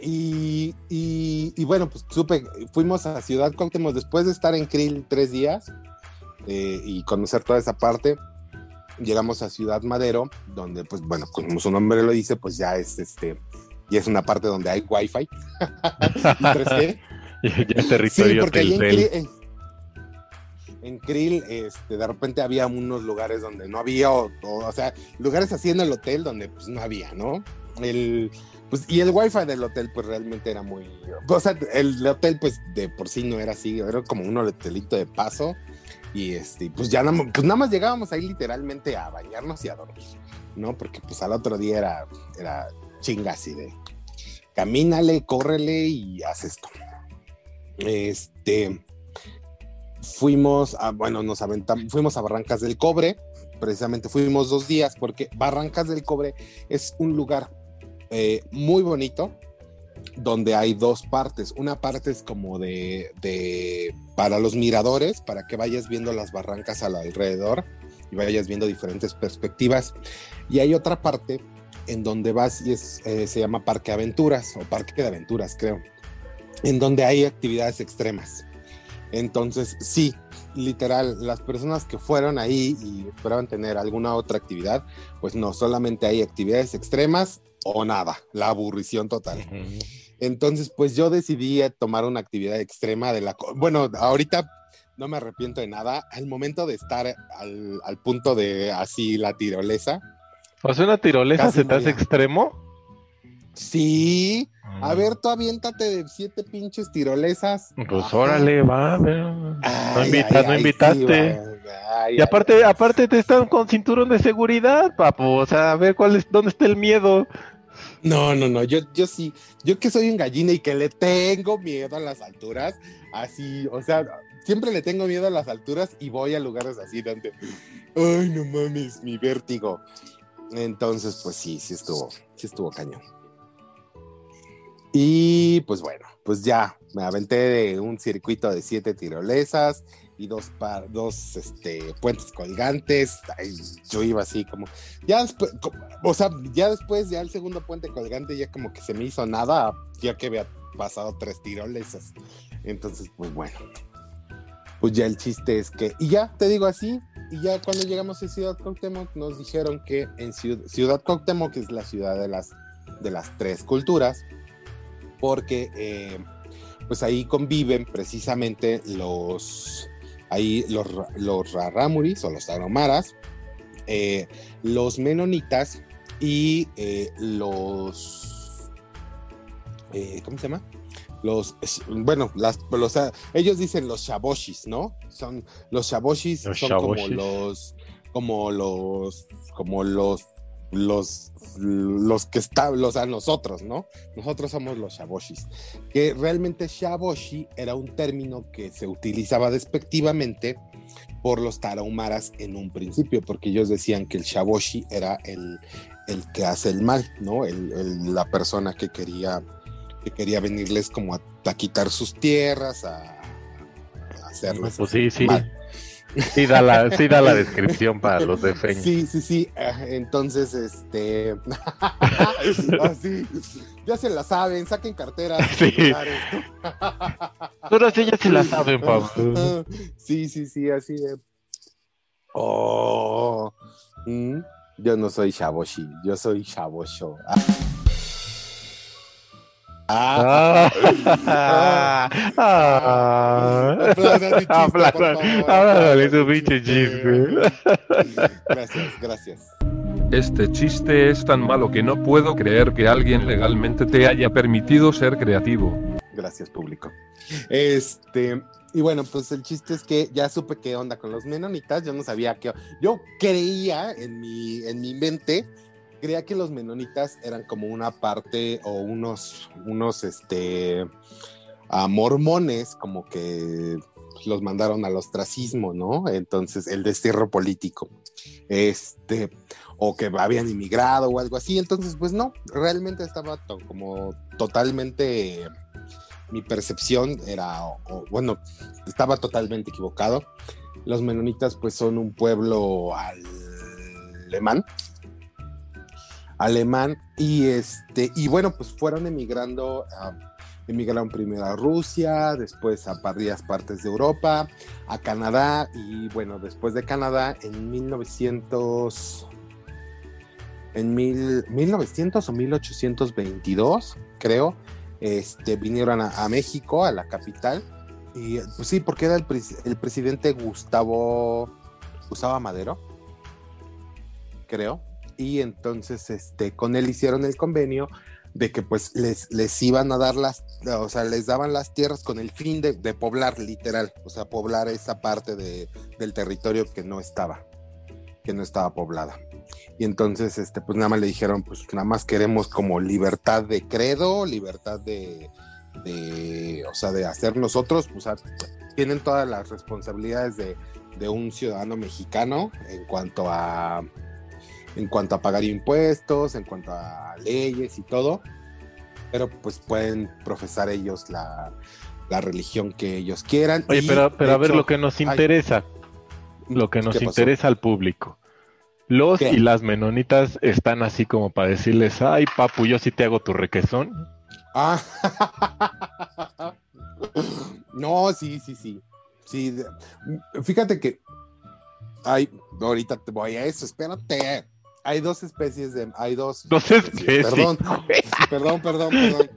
y, y- y bueno, pues supe, fuimos a Ciudad Cuauhtémoc después de estar en Krill tres días eh, y conocer toda esa parte. Llegamos a Ciudad Madero, donde, pues bueno, como su nombre lo dice, pues ya es este, ya es una parte donde hay wifi. <laughs> y 3G. Ya territorio Sí, porque ahí en. Krill, en, en Krill, este, de repente había unos lugares donde no había, o, o- o sea, lugares así en el hotel donde pues no había, ¿no? El, Pues, y el wifi del hotel, pues realmente era muy. O sea, el hotel, pues de por sí no era así, era como un hotelito de paso. Y este, pues ya nada, pues nada más llegábamos ahí literalmente a bañarnos y a dormir, ¿no? Porque pues al otro día era, era chinga así de camínale, córrele y haz esto. Este, fuimos a, bueno, nos aventamos, fuimos a Barrancas del Cobre, precisamente fuimos dos días porque Barrancas del Cobre es un lugar eh, muy bonito donde hay dos partes. Una parte es como de, de, para los miradores, para que vayas viendo las barrancas al alrededor y vayas viendo diferentes perspectivas. Y hay otra parte en donde vas y es, eh, se llama Parque Aventuras o Parque de Aventuras, creo, en donde hay actividades extremas. Entonces, sí, literal, las personas que fueron ahí y esperaban tener alguna otra actividad, pues no, solamente hay actividades extremas o nada, la aburrición total. Entonces, pues yo decidí tomar una actividad extrema de la... Bueno, ahorita no me arrepiento de nada. Al momento de estar al, al punto de así la tirolesa. ¿O sea, una tirolesa se te hace extremo? Sí. A ver, tú aviéntate de siete pinches tirolesas. Pues Ajá. órale, va. no, invitas, ay, no ay, invitaste. Y aparte, aparte te están con cinturón de seguridad, papu. O sea, a ver cuál es, dónde está el miedo. No, no, no, yo, yo sí, yo que soy un gallina y que le tengo miedo a las alturas, así, o sea, siempre le tengo miedo a las alturas y voy a lugares así donde, ay, no mames, mi vértigo. Entonces, pues sí, sí estuvo, sí estuvo cañón. Y pues bueno, pues ya me aventé de un circuito de siete tirolesas y dos, par, dos este, puentes colgantes. Ay, yo iba así como, ya después, o sea, ya después, ya el segundo puente colgante, ya como que se me hizo nada, ya que había pasado tres tirolesas. Entonces, pues bueno, pues ya el chiste es que, y ya te digo así, y ya cuando llegamos a Ciudad Cuauhtémoc nos dijeron que en Ciudad, Cuauhtémoc es la ciudad de las, de las tres culturas, porque eh, pues ahí conviven precisamente los, ahí los, los rarámuris o los taromaras, eh, los menonitas y eh, los, ¿cómo se llama? Los, bueno, las, los, ellos dicen los shaboshis, ¿no? Son, los shaboshis los son shaboshis. como los, como los, como los los, los que están, los a nosotros, ¿no? Nosotros somos los shaboshis. Que realmente shaboshi era un término que se utilizaba despectivamente por los tarahumaras en un principio, porque ellos decían que el shaboshi era el, el que hace el mal, ¿no? El, el, la persona que quería, que quería venirles como a, a quitar sus tierras, a, a hacerles pues sí, sí. mal. Sí da, la, sí da la <laughs> descripción para los de Feña. Sí, sí, sí. Entonces, este. <laughs> así. Ya se la saben, saquen carteras. Sí. <laughs> Ahora sí ya se la saben, Pablo. Sí, sí, sí, así de. Oh. ¿Mm? Yo no soy Shaboshi, yo soy Shabosho. Ah. Ah, ah, ah, Háblale su pinche chiste. Gracias, gracias. Este chiste es tan malo que no puedo creer que alguien legalmente te haya permitido ser creativo. Gracias, público. Este, y bueno, pues el chiste es que ya supe qué onda con los menonitas. Yo no sabía qué. Yo creía en mi, en mi mente creía que los menonitas eran como una parte o unos, unos, este, uh, mormones, como que los mandaron al ostracismo, ¿no? Entonces, el destierro político, este, o que habían inmigrado o algo así. Entonces, pues no, realmente estaba como totalmente, mi percepción era, o, bueno, estaba totalmente equivocado. Los menonitas, pues son un pueblo alemán, alemán y este y bueno pues fueron emigrando emigraron primero a Rusia después a varias partes de Europa a Canadá y bueno después de Canadá en 1900 en mil, 1900 o 1822 creo este vinieron a, a México a la capital y pues sí porque era el, el presidente Gustavo Gustavo Madero creo y entonces este, con él hicieron el convenio de que pues les, les iban a dar las, o sea, les daban las tierras con el fin de, de poblar, literal, o sea, poblar esa parte de, del territorio que no estaba, que no estaba poblada. Y entonces, este, pues nada más le dijeron, pues nada más queremos como libertad de credo, libertad de, de o sea, de hacer nosotros, sea, tienen todas las responsabilidades de, de un ciudadano mexicano en cuanto a en cuanto a pagar impuestos, en cuanto a leyes y todo, pero pues pueden profesar ellos la, la religión que ellos quieran. Oye, y, pero, pero a ver lo que nos ay, interesa, lo que nos interesa al público. Los ¿Qué? y las menonitas están así como para decirles, ay papu, yo sí te hago tu requesón. Ah. <laughs> no, sí, sí, sí. Sí, fíjate que hay, ahorita te voy a eso, espérate. Hay dos especies de, hay dos, Dos especies. perdón, perdón, perdón, perdón.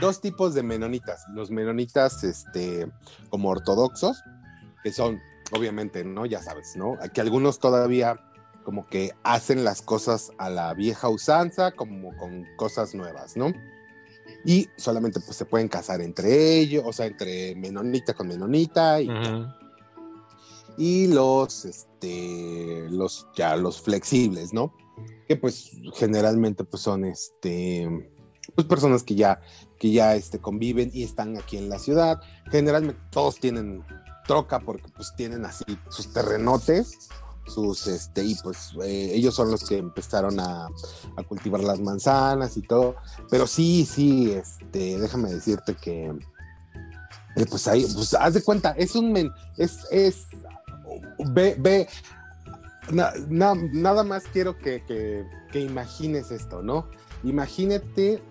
Dos tipos de menonitas. Los menonitas, este, como ortodoxos, que son, obviamente, ¿no? Ya sabes, ¿no? Que algunos todavía como que hacen las cosas a la vieja usanza, como con cosas nuevas, ¿no? Y solamente pues se pueden casar entre ellos, o sea, entre menonita con menonita y. y los, este, los, ya los flexibles, ¿no? Que pues generalmente pues son, este, pues personas que ya, que ya, este, conviven y están aquí en la ciudad. Generalmente todos tienen troca porque pues tienen así sus terrenotes, sus, este, y pues eh, ellos son los que empezaron a, a cultivar las manzanas y todo. Pero sí, sí, este, déjame decirte que, eh, pues ahí, pues haz de cuenta, es un, es, ve, ve, na- na- nada más quiero que, que, que imagines esto, ¿no? Imagínate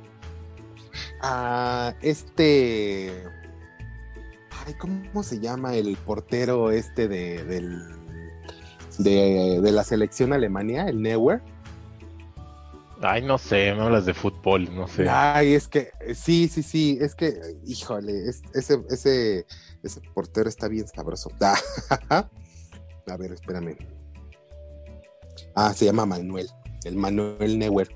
a este, ay, ¿cómo se llama el portero este de, del, de, de la selección Alemania, el Neuer? Ay, no sé, me hablas de fútbol, no sé. Ay, es que sí, sí, sí, es que, híjole, es- ese, ese, ese portero está bien sabroso. <laughs> A ver, espérame. Ah, se llama Manuel, el Manuel Neuer.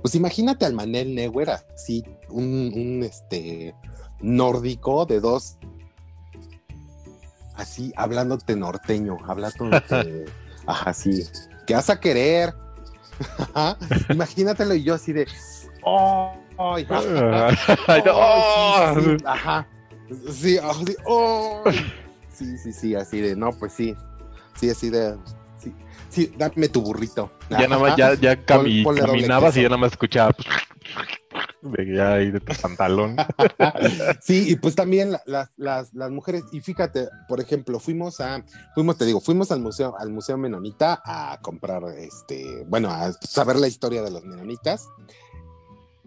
Pues imagínate al Manuel Neuer así, un, un este nórdico de dos, así hablándote norteño, hablándote, <laughs> ajá, sí, ¿qué vas a querer? <laughs> Imagínatelo y yo así de, ¡oh! <laughs> no. Oh, sí, sí, sí, Ajá. Sí, ¡oh! sí, sí, sí, así de, no, pues sí. Sí, así de, sí, sí, dame tu burrito. Ya nada más, ya, ya cami- caminabas y ya nada más escuchaba de ya ahí de tu pantalón. <laughs> Sí, y pues también la- las, las, las mujeres, y fíjate, por ejemplo, fuimos a, fuimos, te digo, fuimos al museo, al Museo Menonita a comprar, este, bueno, a saber la historia de los menonitas.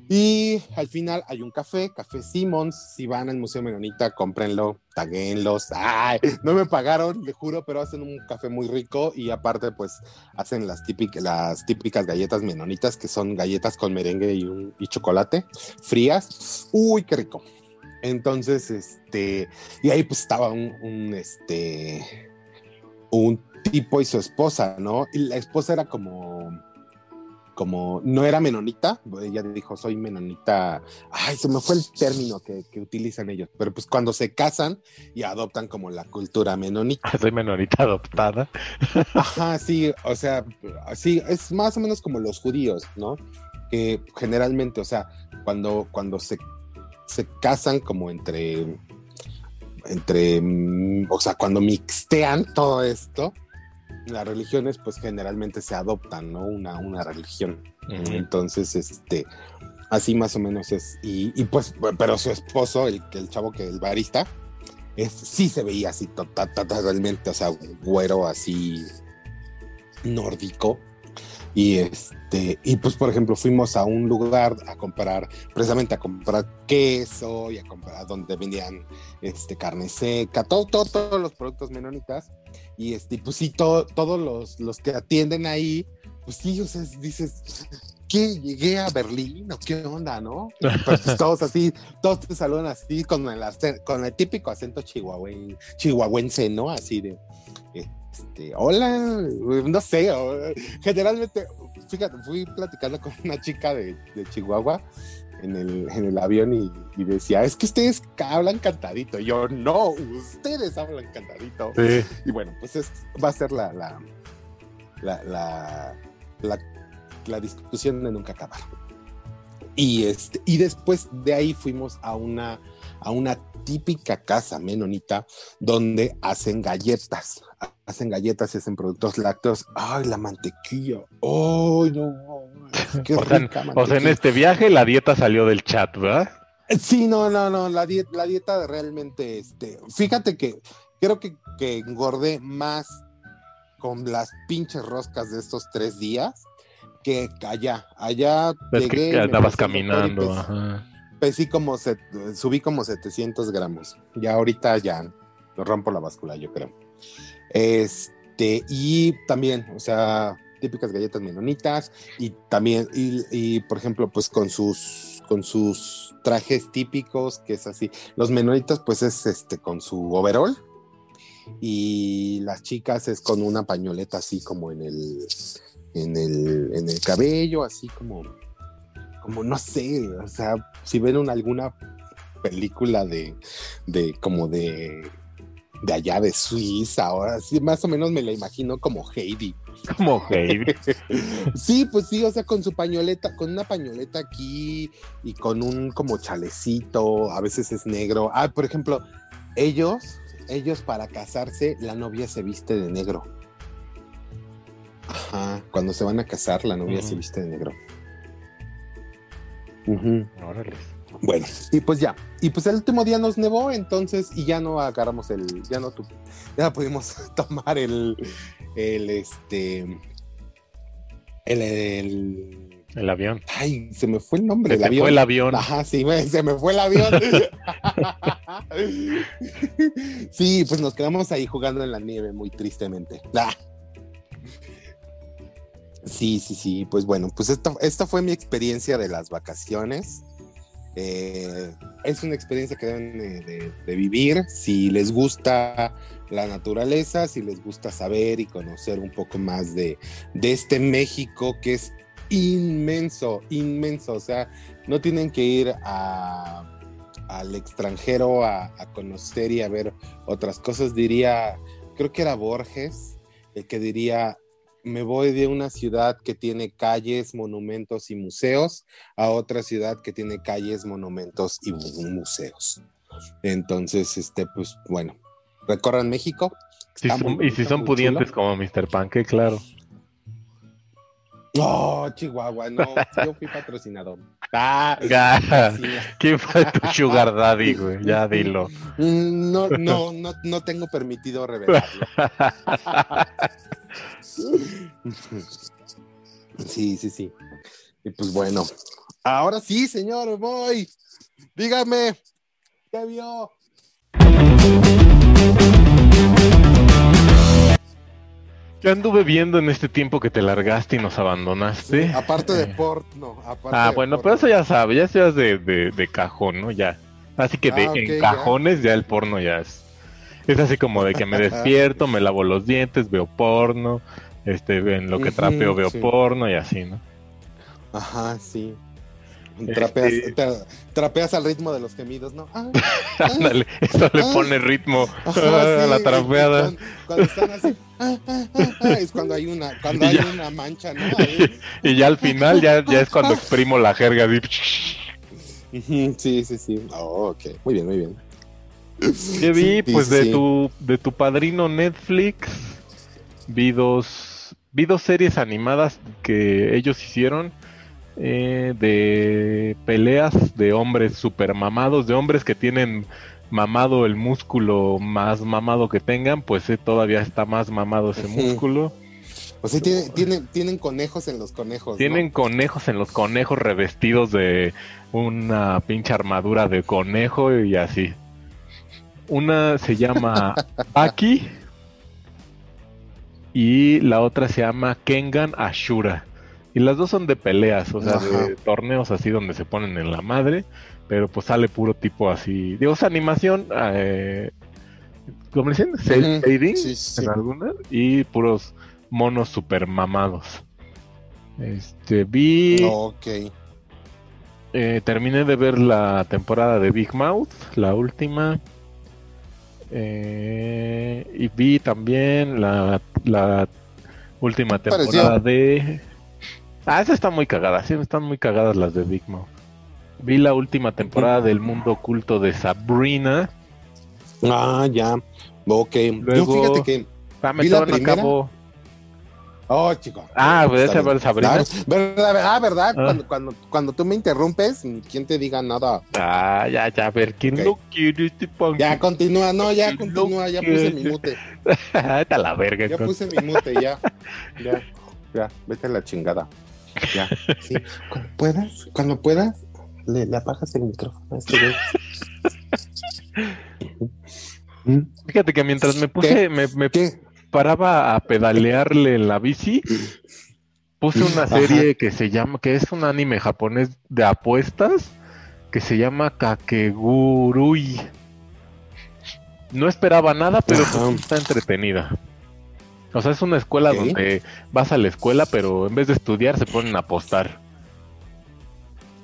Y al final hay un café, Café Simmons. Si van al Museo Menonita, cómprenlo, taguenlos. Ay, no me pagaron, le juro, pero hacen un café muy rico y aparte, pues hacen las, típicas las típicas galletas menonitas, que son galletas con merengue y, chocolate frías. Uy, qué rico. Entonces, este, y ahí pues estaba un, este, un tipo y su esposa, ¿no? Y la esposa era como, como, no era menonita, ella dijo, soy menonita, ay, se me fue el término que, que utilizan ellos, pero pues cuando se casan y adoptan como la cultura menonita. <laughs> Soy menonita adoptada. <laughs> Ajá, sí, o sea, sí, es más o menos como los judíos, ¿no? Que generalmente, o sea, cuando, cuando se, se casan como entre, entre, mm, o sea, cuando mixtean todo esto, las religiones pues generalmente se adoptan, ¿no? Una, una religión. Entonces, este, así más o menos es. Y, y, pues, pero su esposo, el, el chavo que el barista, es, sí se veía así to- to- to- totalmente, o sea, güero así nórdico. Y este, y pues por ejemplo, fuimos a un lugar a comprar, precisamente a comprar queso y a comprar donde vendían este carne seca, todo, todo, todos los productos menonitas. Y este, pues sí, todo- todos los, los que atienden ahí, pues sí, o dices, ¿qué? ¿Llegué a Berlín o qué onda, no? Y, pues, todos así, todos te saludan así con el, con el típico acento chihuahuen- chihuahuense, ¿no? Así de, este, hola, no sé, generalmente, fíjate, fui platicando con una chica de, de Chihuahua en el, en el avión y, y decía, es que ustedes hablan cantadito. Y yo, no, ustedes hablan cantadito. Sí. Y bueno, pues es, va a ser la, la, la, la, la, la discusión de nunca acabar. Y, este, y después de ahí fuimos a una, a una típica casa menonita donde hacen galletas. Hacen galletas y hacen productos lácteos. ¡Ay, la mantequilla! ¡Ay, no! <laughs> ¡Qué O sea, o sea, en este viaje la dieta salió del chat, ¿verdad? Sí, no, no, no, la dieta, la dieta realmente, este, fíjate que creo que, que engordé más con las pinches roscas de estos tres días que allá. Allá Es llegué, que andabas caminando. pes- ajá. pesí como, set- subí como 700 gramos. Ya ahorita ya rompo la báscula, yo creo. Este, y también, o sea, típicas galletas menonitas y también, y, por ejemplo, pues con sus, con sus trajes típicos, que es así. Los menonitas, pues es este, con su overall. Y las chicas es con una pañoleta así como en el, en el, en el cabello, así como, como no sé, o sea, si ven una- alguna película de, de como de, de allá de Suiza, ahora sí, más o menos me la imagino como Heidi. <laughs> Como Heidi. Sí, pues sí, o sea, con su pañoleta, con una pañoleta aquí y con un como chalecito, a veces es negro. Ah, por ejemplo, ellos, ellos para casarse, la novia se viste de negro. Ajá, cuando se van a casar, la novia se viste de negro. Órale. Bueno, y pues ya. Y pues el último día nos nevó, entonces, y ya no agarramos el, ya no tu, ya pudimos <laughs> tomar el, el, este, el, el- El avión. ay, se me fue el nombre Se del avión. fue el avión. Ajá, sí, se me fue el avión. <laughs> sí, pues nos quedamos ahí jugando en la nieve muy tristemente. Ah. Sí, sí, sí, pues bueno, pues esta, esta fue mi experiencia de las vacaciones. Eh, es una experiencia que deben de, vivir. Si les gusta la naturaleza, si les gusta saber y conocer un poco más de, de este México que es inmenso, inmenso. O sea, no tienen que ir al extranjero a, a conocer y a ver otras cosas. Diría, creo que era Borges, el que diría, me voy de una ciudad que tiene calles, monumentos y museos a otra ciudad que tiene calles, monumentos y mu- museos. Entonces, este, pues bueno, recorran México. Si Está son- muy y si son pudientes chulo. como Mr. Panque, claro. No, Chihuahua, no, yo fui patrocinador. Ah. <laughs> ¿Quién fue tu sugar daddy, güey? Ya dilo. Mm, No, no, no, no tengo permitido revelarlo. <laughs> Sí, sí, sí. Y pues bueno, ahora sí, señor, voy. Dígame, ¿qué vio? Yo anduve viendo en este tiempo que te largaste y nos abandonaste. Aparte de Eh, porno. Aparte Ah, de bueno, porno. pero eso ya sabes, ya es de, de, de cajón, ¿no? Ya. Así que de, Ah, en ya. cajones ya. el porno ya es. Es así como de que me <laughs> despierto, me lavo los dientes, veo porno, este, en lo que trapeo veo sí. porno y así, ¿no? Ajá, sí. Este- Trapeas, tra- trapeas al ritmo de los gemidos, ¿no? Ah, <laughs> ah, Ándale, eso le ah. pone ritmo Ajá, a sí, la trapeada. Cuando, cuando están así, ah, ah, ah, ah, es cuando hay una, cuando <laughs> hay Ya. una mancha, ¿no? Ahí. Y ya al final ya, ya es cuando exprimo la jerga así. Sí, sí, sí. Oh, ok. Muy bien, muy bien. ¿Qué vi? Sí, pues sí, de sí. tu de tu padrino Netflix vi dos vi dos series animadas que ellos hicieron eh, de peleas de hombres super mamados, de hombres que tienen mamado el músculo más mamado que tengan, pues eh, todavía está más mamado ese músculo. O sea, tienen, tienen, tienen conejos en los conejos. ¿no? Tienen conejos en los conejos revestidos de una pinche armadura de conejo y así. Una se llama <laughs> Aki y la otra se llama Kengan Ashura. Y las dos son de peleas, o sea, Ajá. de torneos así donde se ponen en la madre, pero pues sale puro tipo así. Digo, es animación, eh, ¿Cómo le dicen? Cel Ujú, shading sí, sí. en algunas y puros monos super mamados. Este, vi, Ok. eh, terminé de ver la temporada de Big Mouth, la última. Eh, y vi también la, la última pareció? temporada de... Ah, esa está muy cagada, sí, están muy cagadas las de Big Mouth. Vi la última temporada del mundo oculto de Sabrina. Ah, ya. Ok. Luego- Yo fíjate que. Ah, me Vi la primera. acabo. Oh, chico. Ah, pues Está esa Sabrina. ¿Verdad? Ah, ¿verdad? Ah. Cuando, cuando, cuando tú me interrumpes, ¿quién te diga nada? Ah, ya, ya, a ver, ¿quién Ok. lo quiere este punk? Ya, continúa. No, ya continúa. Ya puse mi mute. <laughs> A la verga. Ya puse mi mute, ya. Ya. Ya. Vete a la chingada. Ya. Sí. Cuando puedas, cuando puedas, le, le apagas el micrófono a este güey. <laughs> Fíjate que mientras me puse, me, me ¿Qué? Paraba a pedalearle en la bici, puse una Ajá. serie que se llama, que es un anime japonés de apuestas, que se llama Kakegurui. No esperaba nada, pero pues, está entretenida. O sea, es una escuela donde vas a la escuela, pero en vez de estudiar se ponen a apostar.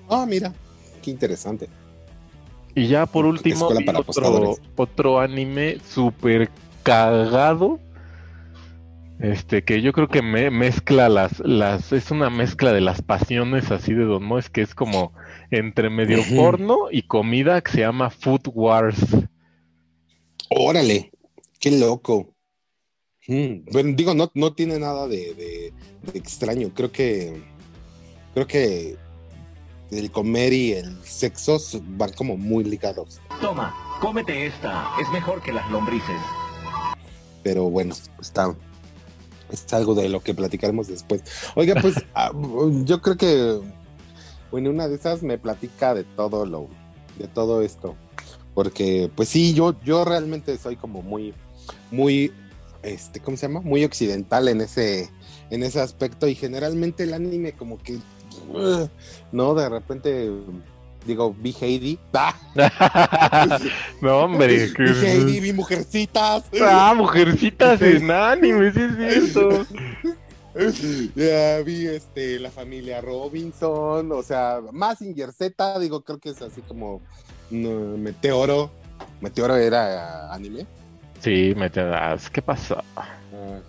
Ah, mira. Qué interesante. Y ya por último, para otro, otro anime súper cagado. Este, que yo creo que me mezcla las, las, es una mezcla de las pasiones así de Don Moes, que es como entre medio porno y comida que se llama Food Wars. Órale, qué loco. Mm, Bueno, digo, no, no tiene nada de, de- de extraño. Creo que creo que el comer y el sexo van como muy ligados. Toma, cómete esta. Es mejor que las lombrices. Pero bueno, está es algo de lo que platicaremos después. Oiga, pues <laughs> ah, yo creo que bueno, una de esas me platica de todo lo de todo esto. Porque pues sí, yo yo realmente soy como muy muy este, ¿cómo se llama? Muy occidental en ese en ese aspecto y generalmente el anime como que no, de repente digo, vi Heidi. ¡Ah! <laughs> <laughs> no, hombre. que- Vi Heidi, vi mujercitas. Ah, mujercitas <laughs> en anime, sí es cierto. Ya vi este la familia Robinson, o sea, más Z, digo, creo que es así como no, Meteoro. Meteoro era anime. Sí, me te das. ¿Qué pasó? Ah,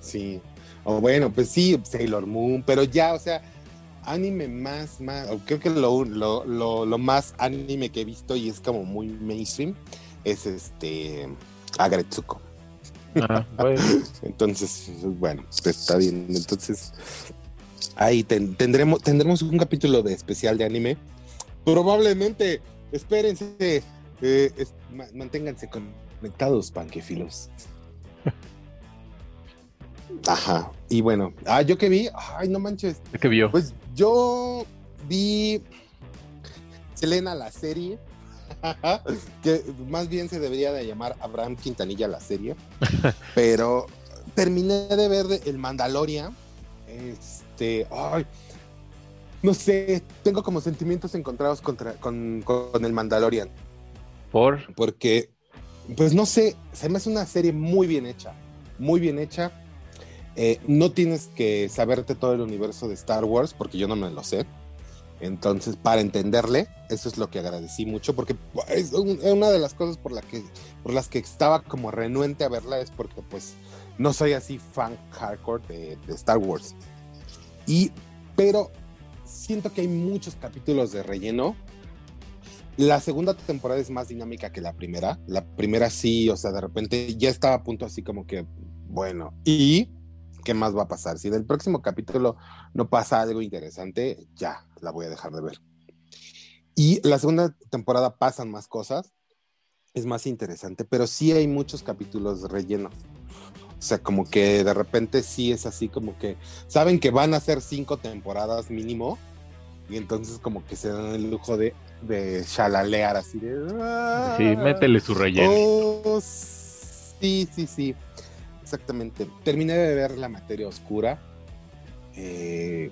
sí. O bueno, pues sí, Sailor Moon, pero ya, o sea, anime más, más, creo que lo, lo, lo, lo más anime que he visto y es como muy mainstream es este Agretsuko. Ah, <laughs> bueno. Entonces, bueno, pues está bien. Entonces, ahí ten- tendremos, tendremos un capítulo de especial de anime. Probablemente, espérense, eh, es- ma- manténganse conectados, panquefilos. <laughs> Ajá, y bueno, ah, yo que vi, ay, no manches, ¿Qué vio? pues yo vi Selena la serie, <laughs> que más bien se debería de llamar Abraham Quintanilla la serie, <laughs> pero terminé de ver El Mandalorian, este, ay, no sé, tengo como sentimientos encontrados contra, con, con El Mandalorian, Por. porque, pues no sé, se me hace una serie muy bien hecha, muy bien hecha. Eh, no tienes que saberte todo el universo de Star Wars, porque yo no me lo sé. Entonces, para entenderle, eso es lo que agradecí mucho, porque es un- es una de las cosas por, la que, por las que estaba como renuente a verla, es porque pues no soy así fan hardcore de, de Star Wars. Y, pero siento que hay muchos capítulos de relleno. La segunda temporada es más dinámica que la primera. La primera sí, o sea, de repente ya estaba a punto así como que, bueno, ¿y qué más va a pasar? Si del próximo capítulo no pasa algo interesante, ya la voy a dejar de ver. Y la segunda temporada pasan más cosas, es más interesante, pero sí hay muchos capítulos de relleno. O sea, como que de repente sí es así como que saben que van a ser cinco temporadas mínimo y entonces como que se dan el lujo de, de chalalear así de... "Ah". Sí, métele su relleno. Oh, sí, sí, sí. Exactamente. Terminé de ver La Materia Oscura. Eh,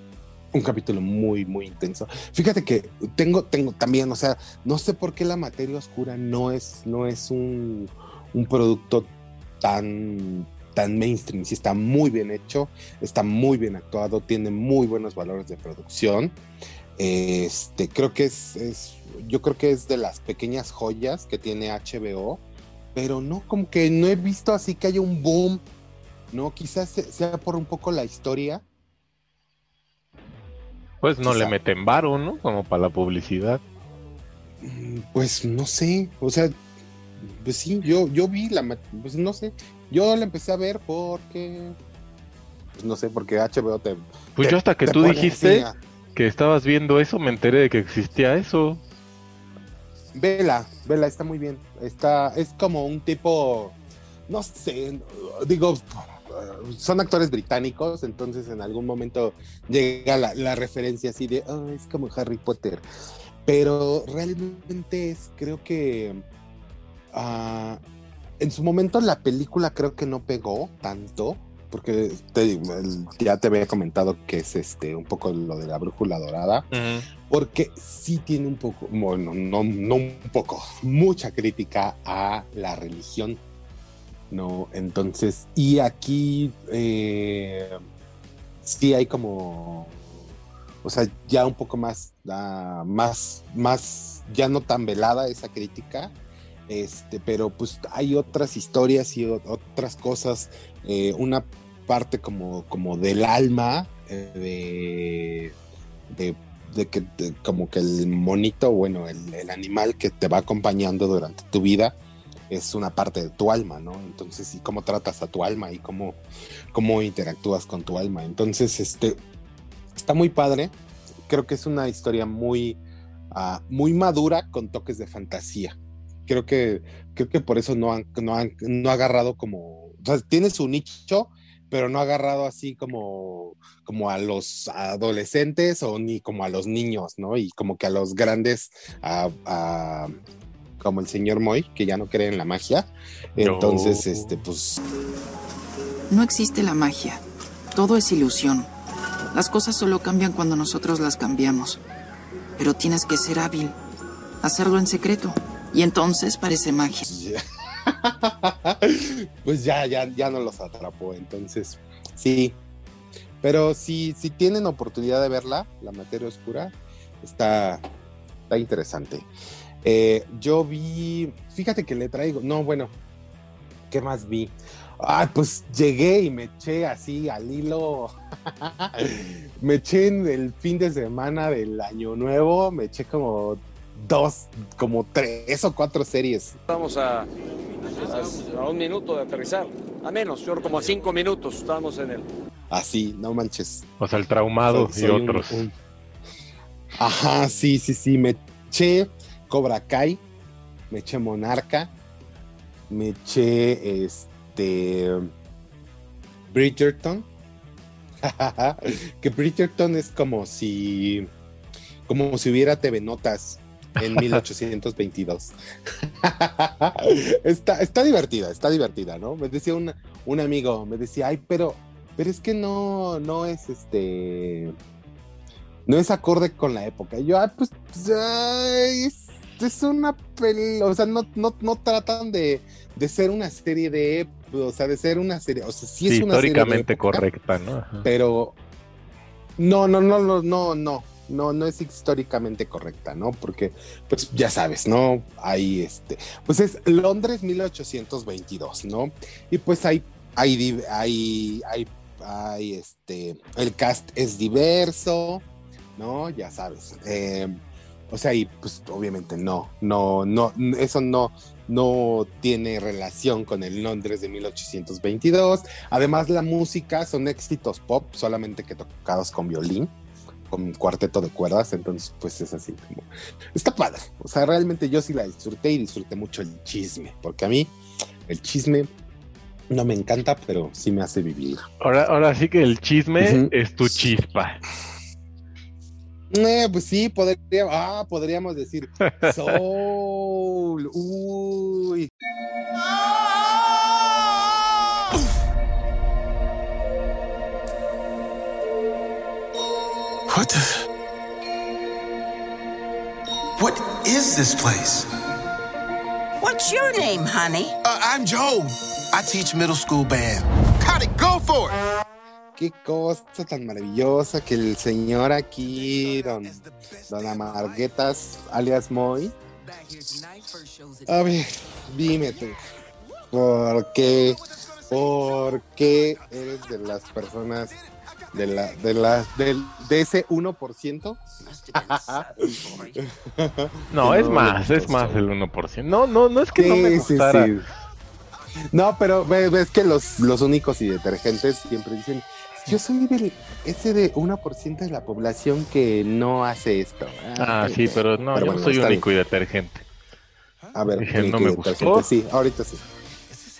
un capítulo muy, muy intenso. Fíjate que tengo, tengo también, o sea, no sé por qué La Materia Oscura no es, no es un, un producto tan, tan mainstream. Sí está muy bien hecho, está muy bien actuado, tiene muy buenos valores de producción. Este, creo que es, es, yo creo que es de las pequeñas joyas que tiene HBO, pero no, como que no he visto así que haya un boom, ¿no? Quizás sea por un poco la historia. Pues no le meten varo, ¿no? Como para la publicidad. Mm, pues no sé, o sea, pues sí, yo, yo vi la, pues no sé, yo la empecé a ver porque, pues no sé, porque HBO te... Pues yo hasta que tú dijiste que estabas viendo eso, me enteré de que existía eso. Vela, vela, está muy bien. Está, es como un tipo, no sé, digo, son actores británicos, entonces en algún momento llega la, referencia así de, oh, es como Harry Potter. Pero realmente es, creo que ah, en su momento la película creo que no pegó tanto, porque ya te había comentado que es este un poco lo de la brújula dorada, porque sí tiene un poco, bueno, no, no un poco, mucha crítica a la religión, ¿no? Entonces, y aquí eh, sí hay como, o sea, ya un poco más, más, más, ya no tan velada esa crítica, este, pero pues hay otras historias y otras cosas, eh, una parte como, como del alma eh, de, de, que como que el monito, bueno, el, animal que te va acompañando durante tu vida es una parte de tu alma, ¿no? Entonces, y cómo tratas a tu alma y cómo, cómo interactúas con tu alma. Entonces, este, está muy padre. Creo que es una historia muy, uh, muy madura con toques de fantasía. Creo que, creo que por eso no han, no han, no ha agarrado como, o sea, tiene su nicho, pero no ha agarrado así como, como a los adolescentes o ni como a los niños, ¿no? Y como que a los grandes, a, como el señor Moy, que ya no cree en la magia. Entonces, este, pues... No existe la magia. Todo es ilusión. Las cosas solo cambian cuando nosotros las cambiamos. Pero tienes que ser hábil. Hacerlo en secreto. Y entonces parece magia. <laughs> pues ya, ya, ya no los atrapó. Entonces, sí. Pero si, si tienen oportunidad de verla, La Materia Oscura, está, está interesante. Eh, yo vi, fíjate que le traigo, no, bueno, ¿qué más vi? Ah, pues llegué y me eché así al hilo. <laughs> me eché en el fin de semana del año nuevo, me eché como dos, como tres o cuatro series. Estamos a, a, un minuto de aterrizar, a menos, yo como a cinco minutos estamos en el... Así, no manches. O sea, el traumado y otros. Ajá, sí, sí, sí, me eché Cobra Kai, me eché Monarca, me eché este Bridgerton. <laughs> que Bridgerton es como si como si hubiera TV Notas en <laughs> 1822. <laughs> está, está divertida, está divertida, ¿no? Me decía un, un amigo, me decía, ay, pero, pero es que no, no es este, no es acorde con la época. Y yo, ah, pues, es, es, una peli, o sea, no, no, no tratan de, de ser una serie de, o sea, de ser una serie, o sea, sí es una históricamente correcta, ¿no? Pero, no, no, no, no, no, no no, no es históricamente correcta, ¿no? Porque, pues ya sabes, ¿no? Hay este, pues es Londres 1822, ¿no? Y pues hay, hay, hay, hay, hay este, el cast es diverso, ¿no? Ya sabes. Eh, o sea, y pues obviamente no, no, no, eso no, no tiene relación con el Londres de 1822. Además, la música son éxitos pop, solamente que tocados con violín con cuarteto de cuerdas, entonces pues es así como... Está padre, o sea, realmente yo sí la disfruté y disfruté mucho el chisme, porque a mí el chisme no me encanta, pero sí me hace vivir. Ahora, ahora sí que el chisme es tu chispa. Eh, pues sí, podría, ah, podríamos decir <laughs> soul. Uy. What the? What is this place? What's your name, honey? Uh, I'm Joe. I teach middle school band. Cut it, go for it. Qué cosa tan maravillosa que el señor aquí, don, don Amarguetas, alias Moy. A ver, dime tú, ¿por qué, por qué eres de las personas de la, de las, del, de ese 1%? <laughs> No, es más, es más del 1%. No, no, no es que no me sí, gustara. sí. No, pero ve- ves que los, los únicos y detergentes siempre dicen, yo soy del, ese de 1% de la población que no hace esto. Ah, sí, pero no, yo bueno, soy único y detergente. A ver, Dije, no me gustó. Sí, ahorita sí.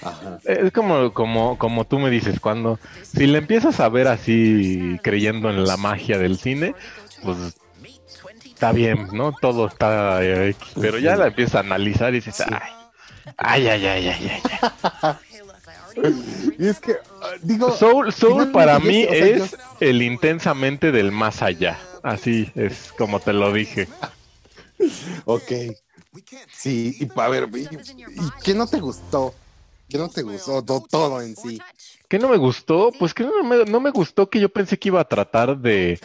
Ajá. Es como, como, como tú me dices, cuando si le empiezas a ver así creyendo en la magia del cine, pues está bien, ¿no? Todo está eh, X, pero ya la empiezas a analizar y dices, ay, ay, ay, ay, ay, ay. <laughs> Y es que, ah, digo, Soul, Soul para mí sé, o sea, es yo- el intensamente del más allá. Así es como te lo dije. Ok. Sí, y a ver, y, y qué no te gustó? ¿Qué no te gustó? To- todo en sí. ¿Qué no me gustó? Pues que no me, no me gustó que yo pensé que iba a tratar de...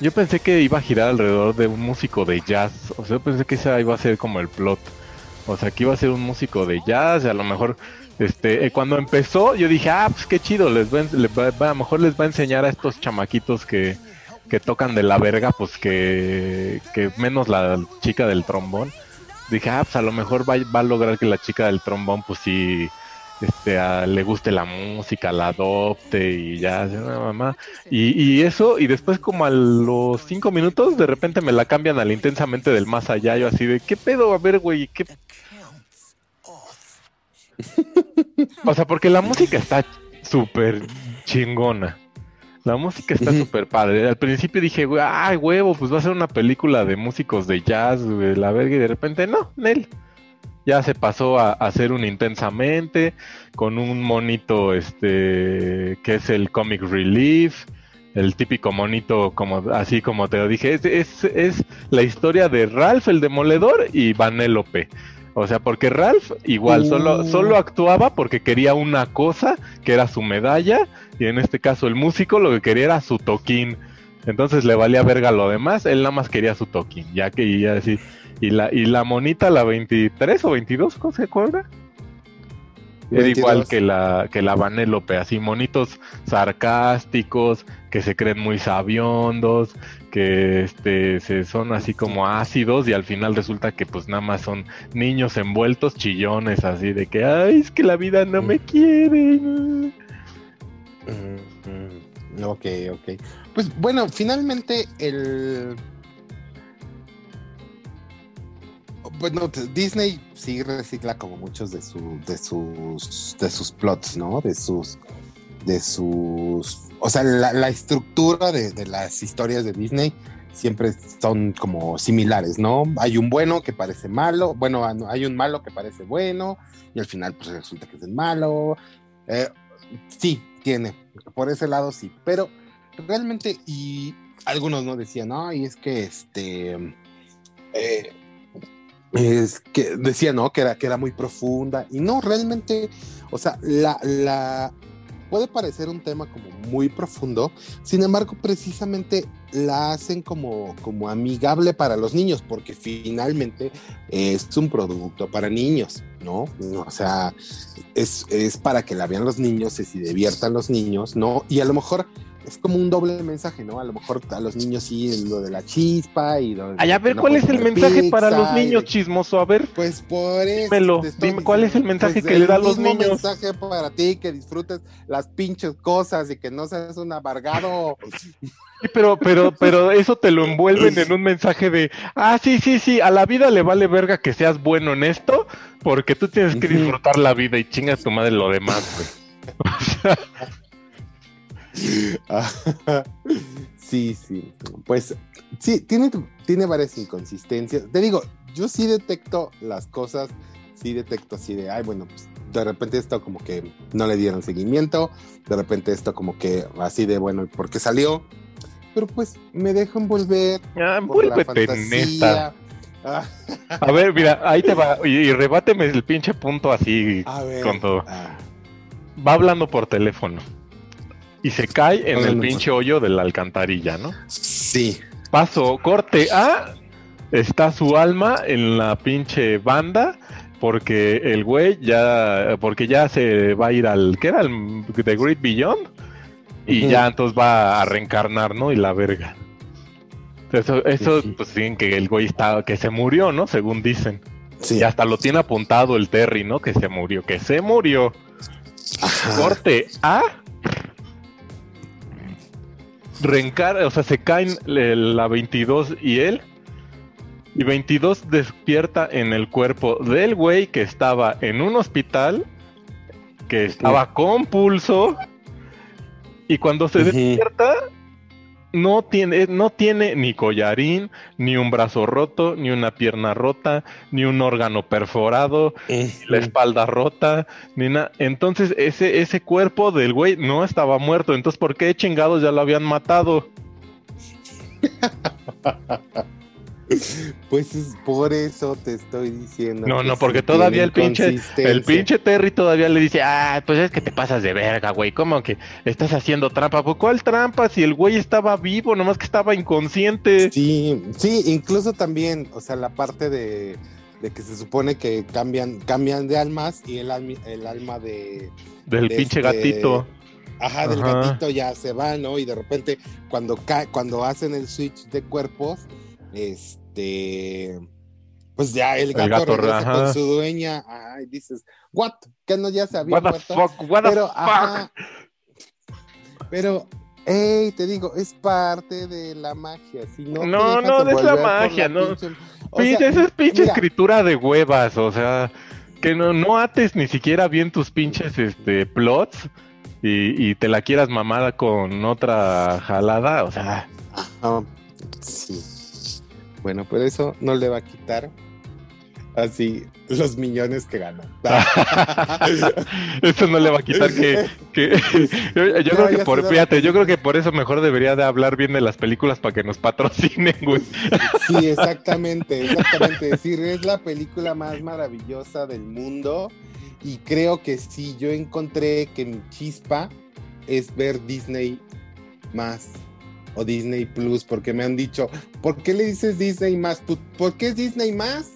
Yo pensé que iba a girar alrededor de un músico de jazz. O sea, yo pensé que ese iba a ser como el plot. O sea, que iba a ser un músico de jazz. Y a lo mejor, este, eh, cuando empezó, yo dije, ah, pues qué chido. Les va, les va- a lo mejor les va a enseñar a estos chamaquitos que, que tocan de la verga, pues que, que menos la chica del trombón. Dije, ah, pues a lo mejor va, va a lograr que la chica del trombón, pues sí, este, le guste la música, la adopte y ya, ya, mamá. Y, y eso, y después como a los cinco minutos, de repente me la cambian al intensamente del más allá, yo así de, ¿qué pedo? A ver, güey, ¿qué? O sea, porque la música está súper chingona. La música está súper padre. Al principio dije, ay, huevo, pues va a ser una película de músicos de jazz, güey, la verga, y de repente, no, Nel. Ya se pasó a, a hacer un intensamente, con un monito, este, que es el comic relief, el típico monito, como así como te lo dije, es, es, es la historia de Ralph el Demoledor y Vanellope. O sea, porque Ralph igual solo, solo actuaba porque quería una cosa, que era su medalla, y en este caso el músico lo que quería era su toquín. Entonces le valía verga lo demás, él nada más quería su toquín, ya que y así. Y la, y la monita, la 23 o 22, ¿cómo se acuerda? Era 22. igual que la, que la Vanellope, así monitos sarcásticos, que se creen muy sabiondos, que este se son así como ácidos y al final resulta que pues nada más son niños envueltos chillones así de que ay es que la vida no me quiere. Ok, ok. Pues bueno, finalmente el. Bueno, Disney sí recicla como muchos de, su, de sus de sus plots, ¿no? De sus de sus o sea, la, la estructura de, de las historias de Disney siempre son como similares, ¿no? Hay un bueno que parece malo, bueno, ah, hay un malo que parece bueno y al final pues resulta que es el malo. Eh, sí, tiene, por ese lado sí, pero realmente y algunos no decían, no, y es que este eh, es que decía, ¿no? Que era, que era muy profunda. Y no, realmente, o sea, la, la puede parecer un tema como muy profundo, sin embargo, precisamente la hacen como, como amigable para los niños, porque finalmente es un producto para niños, ¿no? O sea, es, es para que la vean los niños y se diviertan los niños, ¿no? Y a lo mejor es como un doble mensaje, ¿no? A lo mejor a los niños sí lo de la chispa y lo de Ay, a ver, no ¿cuál es el mensaje para los de niños, chismoso? A ver. Pues por eso. Dímelo, ¿cuál es el mensaje pues, que le da a los niños? mensaje para ti, que disfrutes las pinches cosas y que no seas un amargado. Sí, pero, pero, <laughs> pero eso te lo envuelven en un mensaje de, ah, sí, sí, sí, a la vida le vale verga que seas bueno en esto, porque tú tienes que disfrutar la vida y chingas tu madre lo demás, güey. <laughs> <laughs> sí, sí. Pues sí, tiene, tiene varias inconsistencias. Te digo, yo sí detecto las cosas, sí detecto así de, ay, bueno, pues de repente esto como que no le dieron seguimiento, de repente esto como que así de, bueno, ¿por qué salió? Pero pues me dejo envolver. Ah, por la fantasía. Ah, A ver, mira, ahí te va, y, y rebáteme el pinche punto así ver, con todo. ah. va hablando por teléfono y se cae en el por- pinche hoyo de la alcantarilla, ¿no? Sí. Paso, corte A, está su alma en la pinche banda porque el güey ya, porque ya se va a ir al, ¿qué era? El The Great Beyond y ya entonces va a reencarnar, ¿no? Y la verga. Eso, eso pues dicen que el güey está, que se murió, ¿no? Según dicen. Sí. Y hasta lo tiene apuntado el Terry, ¿no? Que se murió, que se murió. Corte A. Reencarna, o sea, se caen la 22 y él. Y 22 despierta en el cuerpo del güey que estaba en un hospital, que estaba con pulso. Y cuando se despierta, no tiene, no tiene ni collarín, ni un brazo roto, ni una pierna rota, ni un órgano perforado, ni la espalda rota, ni nada. Entonces, ese, ese cuerpo del güey no estaba muerto. Entonces, ¿por qué chingados ya lo habían matado? <laughs> <laughs> Pues es por eso te estoy diciendo. No, no, porque todavía el pinche, el pinche Terry todavía le dice, ah, pues es que te pasas de verga, güey, ¿cómo que estás haciendo trampa? Pues ¿cuál trampa? Si el güey estaba vivo, nomás que estaba inconsciente. Sí, sí, incluso también, o sea, la parte de, de que se supone que cambian, cambian de almas y el, el alma de... Del de pinche este- gatito. Ajá, del Ajá. gatito ya se va, ¿no? Y de repente cuando ca cuando hacen el switch de cuerpos, este, pues ya el gato, gato, regresa ajá. con su dueña, ay, dices, what, que no ya se había What the fuck, what the pero, fuck. ajá, pero, hey, te digo, es parte de la magia, si no No, no, no es la magia, no. pinche- o Pinche, sea, esa es pinche mira, escritura de huevas, o sea, que no, no ates ni siquiera bien tus pinches este, plots y, y te la quieras mamar con otra jalada, o sea, sí. Bueno, pero eso no le va a quitar así los millones que gana. <laughs> eso no le va a quitar que... que- <laughs> yo yo No, creo que por, fíjate, yo creo que por eso mejor debería de hablar bien de las películas para que nos patrocinen, güey. Sí, exactamente, exactamente. Decir, es la película más maravillosa del mundo. Y creo que sí, yo encontré que mi chispa es ver Disney más o Disney Plus, porque me han dicho, ¿por qué le dices Disney más? Pues, ¿Por qué es Disney más?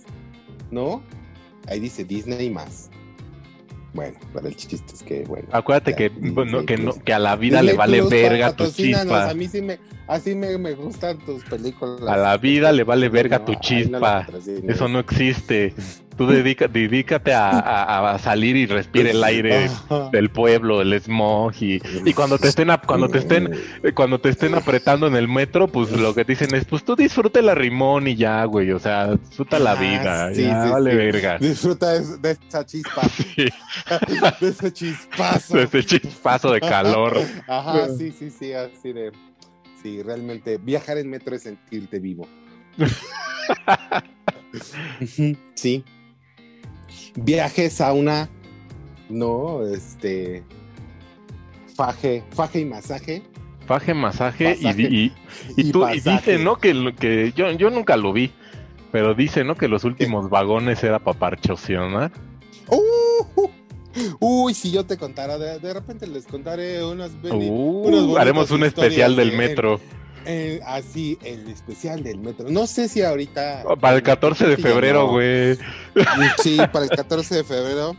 ¿No? Ahí dice Disney más. Bueno, pero el chiste es que, bueno. Acuérdate ya, que, Disney bueno, que, no, que a la vida Disney le vale Plus, verga tu chispa. A mí sí me, así me, me gustan tus películas. A la vida le vale verga No, tu chispa. Eso no existe. <laughs> Tú dedica, dedícate a, a- a salir y respira el aire del pueblo, el smog y, y cuando te estén cuando te estén eh, cuando te estén apretando en el metro, pues lo que te dicen es, pues tú disfruta la rimón y ya, güey, o sea, disfruta la Ah, vida, sí, ya, sí, vale sí. verga. Disfruta de, de esa chispa. <laughs> <laughs> de ese chispazo. De ese chispazo de calor. Ajá, sí, sí, sí, así de. Sí, realmente viajar en metro es sentirte vivo. <laughs> Sí. Viajes a una. No, este. Faje, faje y masaje. Faje, masaje, y, y, y Y tú y dice, ¿no? Que, que yo, yo nunca lo vi, pero dice, ¿no? Que los últimos vagones era para parchocionar. Uh, uy, si yo te contara, de, de repente les contaré unas. Uh, unas haremos un especial del de- metro. Eh, así, el especial del metro. No sé si ahorita. Para el 14 de febrero, no. güey. Sí, para el 14 de febrero.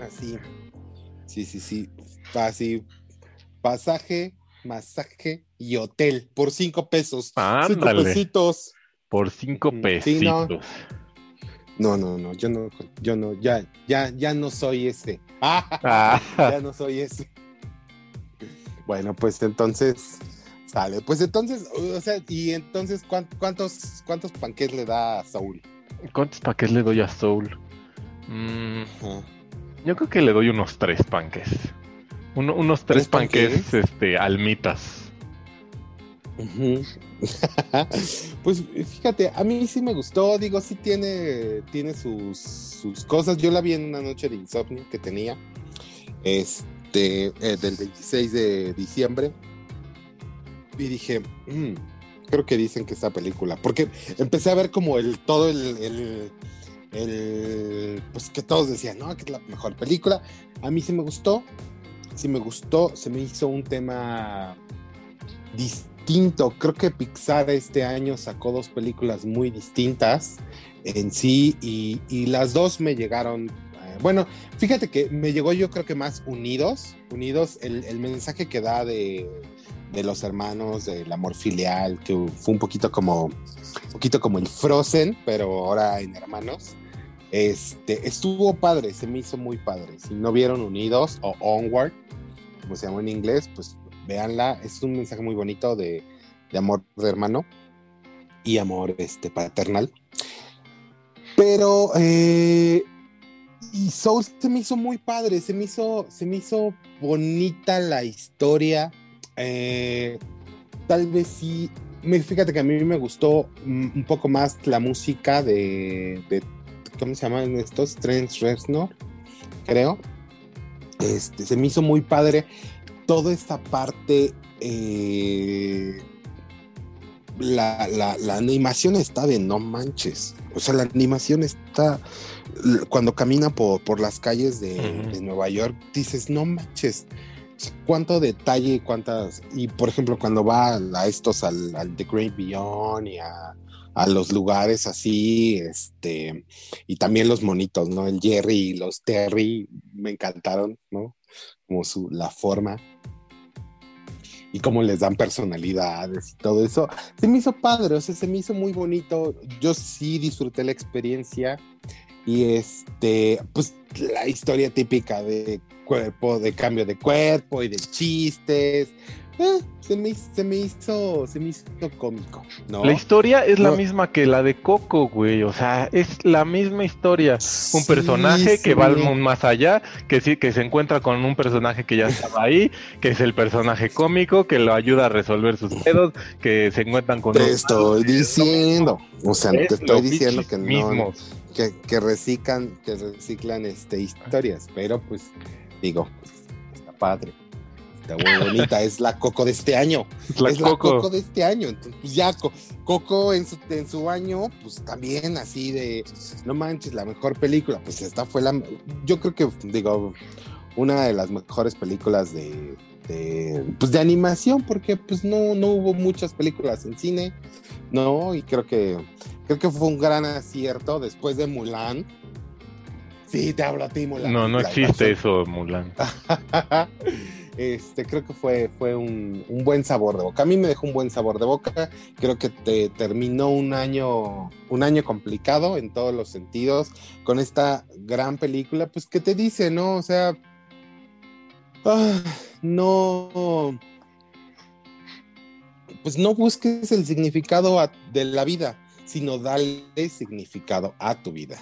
Así. Sí, sí, sí. Así. Pasaje, masaje y hotel por cinco pesos. Cinco Ándale. pesitos. Por cinco Sí, pesitos. no. No, no, no. Yo no, yo no, ya, ya, ya no soy ese. <laughs> Ah. ya no soy ese. Bueno, pues entonces. Sale. Pues entonces, o sea, y entonces, ¿cuán- ¿cuántos, cuántos panqués le da a Saúl? ¿Cuántos paquetes le doy a Soul? Mm, yo creo que le doy unos tres panques. Uno- unos tres, ¿Tres panques, panqués? este, almitas. <laughs> Pues fíjate, a mí sí me gustó, digo, sí tiene, tiene sus, sus cosas. Yo la vi en una noche de insomnio que tenía, este, eh, del 26 de diciembre, y dije, "Mm, creo que dicen que esta película, porque empecé a ver como el todo el, el, el, pues que todos decían, no, que es la mejor película. A mí sí me gustó, sí me gustó, se me hizo un tema distinto. Creo que Pixar este año sacó dos películas muy distintas en sí y, y las dos me llegaron. eh, bueno, fíjate que me llegó yo creo que más unidos, unidos el, el mensaje que da de, de los hermanos, del amor filial, que fue un poquito como, un poquito como el Frozen, pero ahora en hermanos. Este, estuvo padre, se me hizo muy padre. Si no vieron Unidos o Onward, como se llama en inglés, pues véanla. Es un mensaje muy bonito de, de amor de hermano y amor este, paternal. Pero, eh, y Soul se me hizo muy padre, se me hizo, se me hizo bonita la historia. Eh, tal vez sí, me, fíjate que a mí me gustó un poco más la música de, de ¿cómo se llaman estos? Trent Reznor, creo. Este, se me hizo muy padre toda esta parte. eh, la, la- la animación está de no manches. O sea, la animación está. Cuando camina por, por las calles de, de Nueva York, dices, no manches. Cuánto detalle, cuántas. Y por ejemplo, cuando va a estos, al, al The Great Beyond y a, a los lugares así, este, y también los monitos, ¿no? El Jerry y los Terry me encantaron, ¿no? Como su, la forma y cómo les dan personalidades y todo eso. Se me hizo padre, o sea, se me hizo muy bonito. Yo sí disfruté la experiencia y este, pues la historia típica de cuerpo, de cambio de cuerpo y de chistes. eh, se, me, se me hizo, se me hizo cómico, ¿no? La historia es la misma que la de Coco, güey. O sea, es la misma historia. Un personaje que va al- más allá, que sí, que se encuentra con un personaje que ya estaba ahí, que es el personaje cómico, que lo ayuda a resolver sus pedos, que se encuentran con Te estoy diciendo, o sea, Es te estoy diciendo que no, mismos. Que, que reciclan, que reciclan este historias, pero pues digo, está padre, está muy <laughs> bonita, es la Coco de este año, La es la Coco. Coco de este año, entonces pues ya Co- Coco en su, en su año, pues también así de, no manches, la mejor película, pues esta fue la, yo creo que digo, una de las mejores películas de, de, pues de animación, porque pues no, no hubo muchas películas en cine, no, y creo que creo que fue un gran acierto después de Mulan. Sí, te hablo a ti, Mulan. No, no existe eso, Mulan. <laughs> Este, creo que fue, fue un, un buen sabor de boca. A mí me dejó un buen sabor de boca. Creo que te terminó un año, un año complicado en todos los sentidos con esta gran película, pues que te dice, ¿no? O sea, ah, no, pues no busques el significado a- de la vida, sino dale significado a tu vida.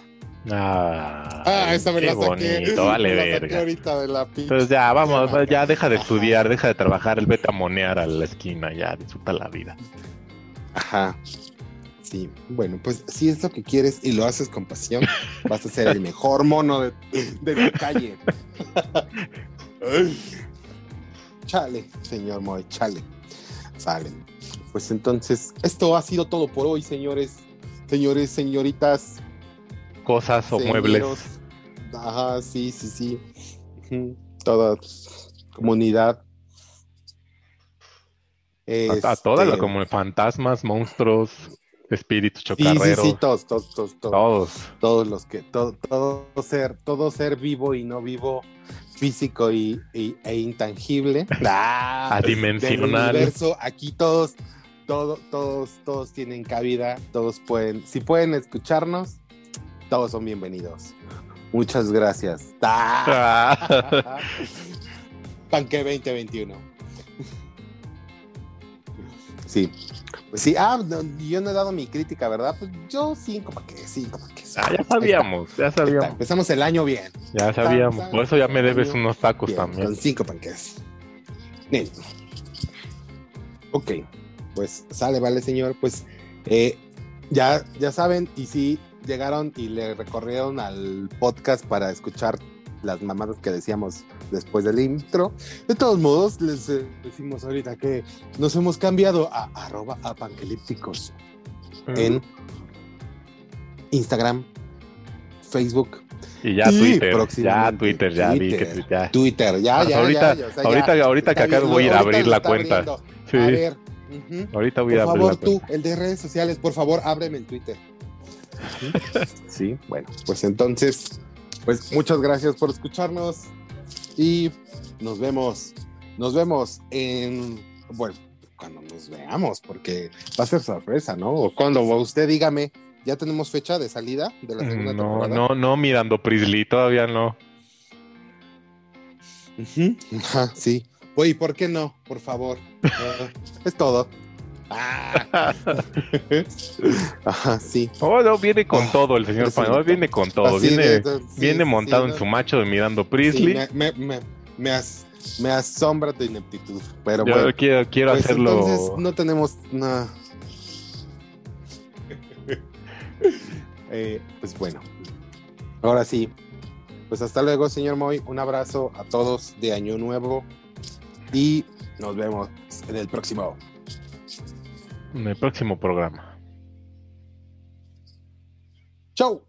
Ah, Ah, esa me qué la saqué. bonito, <laughs> vale me la saqué ahorita de la pinche ya, vamos, ya deja de estudiar, deja de trabajar, vete a monear a la esquina, ya disfruta la vida. Ajá. Sí, bueno, pues si es lo que quieres y lo haces con pasión, <laughs> vas a ser el mejor mono de, de tu calle. <laughs> Chale, señor Moy, chale. Sale. Pues entonces, esto ha sido todo por hoy, señores, señores, señoritas. Cosas o señoros. muebles. Ajá, sí, sí, sí. Toda comunidad. A, a todas, Este, como fantasmas, monstruos, espíritus Sí, sí, chocarreros. sí, todos, todos, todos, todos. Todos. Todos los que, todo, todo ser, todo ser vivo y no vivo, físico y, y- e intangible. <laughs> Ah, Adimensional. del universo, aquí todos, todo, todos, todos tienen cabida, todos pueden, si pueden escucharnos, todos son bienvenidos. Muchas gracias. Ah. <laughs> Panque 2021. Sí. Pues sí, ah, no, yo no he dado mi crítica, ¿verdad? Pues yo cinco, ¿para qué? Cinco, ¿para qué? Ah, ya sabíamos, ya sabíamos. Empezamos el año bien. Ya sabíamos. Por eso ya me debes unos tacos bien, también. Con cinco panques. Ok, pues sale, vale, señor. Pues eh, ya, ya saben, y si llegaron y le recorrieron al podcast para escuchar las mamadas que decíamos después del intro. De todos modos, les eh, decimos ahorita que nos hemos cambiado a arroba apangelípticos en Instagram, Facebook. Y ya Twitter, ya Twitter, ya vi que Twitter. ya. Twitter, ya, Pues ya, ahorita, ya, ya, o sea, ya. ahorita, ahorita que acá voy a ir a ahorita abrir la cuenta. Sí. A ver. Ahorita voy Por a abrir favor, tú, el de redes sociales, por favor, ábreme el Twitter. <laughs> Sí, bueno, pues entonces, pues muchas gracias por escucharnos y nos vemos, nos vemos en, bueno, cuando nos veamos, porque va a ser sorpresa, ¿no? O cuando usted dígame, ya tenemos fecha de salida de la segunda No, temporada. no, no, mirando Prisley, todavía no. Ujú, <laughs> Ajá, sí. Oye, ¿por qué no? Por favor. Ah, es todo. Ah. <laughs> Ajá, sí. Oh, no, viene con Ah, todo el señor. Panador, viene con todo. Así viene de- de- sí, viene sí, montado sí, en no. su macho de mirando Sí, Prisley. me, me, me, me as- me asombra tu ineptitud. Pero Yo bueno. quiero, quiero pues hacerlo. Entonces no tenemos nada. <laughs> Eh, pues bueno. Ahora sí. Pues hasta luego, señor Moy. Un abrazo a todos de Año Nuevo. Y nos vemos en el próximo. En el próximo programa. Chau.